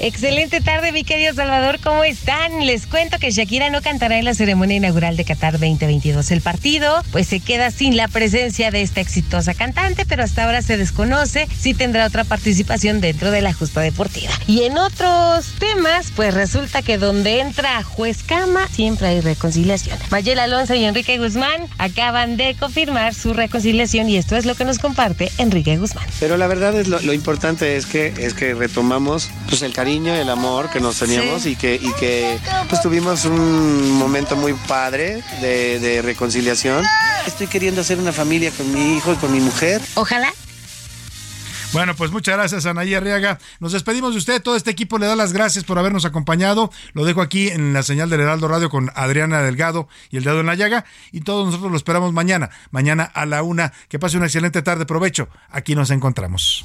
Excelente tarde, mi querido Salvador. ¿Cómo están? Les cuento que Shakira no cantará en la ceremonia inaugural de Qatar 2022. El partido, pues se queda sin la presencia de esta exitosa cantante, pero hasta ahora se desconoce si tendrá otra participación dentro de la justa deportiva. Y en otros temas, pues resulta que donde entra juez Cama, siempre hay reconciliación. Mayel Alonso y Enrique Guzmán acaban de confirmar su reconciliación y esto es lo que nos comparte Enrique Guzmán. Pero la verdad es lo, lo importante es que es que retomamos pues el el amor que nos teníamos Sí. y que y que pues tuvimos un momento muy padre de, de reconciliación. Estoy queriendo hacer una familia con mi hijo y con mi mujer. Ojalá Bueno, pues muchas gracias, Anaí Arriaga. Nos despedimos de usted. Todo este equipo le da las gracias por habernos acompañado. Lo dejo aquí en la señal del Heraldo Radio con Adriana Delgado y el dedo en la llaga. Y todos nosotros lo esperamos mañana. Mañana a la una. Que pase una excelente tarde. Provecho. Aquí nos encontramos.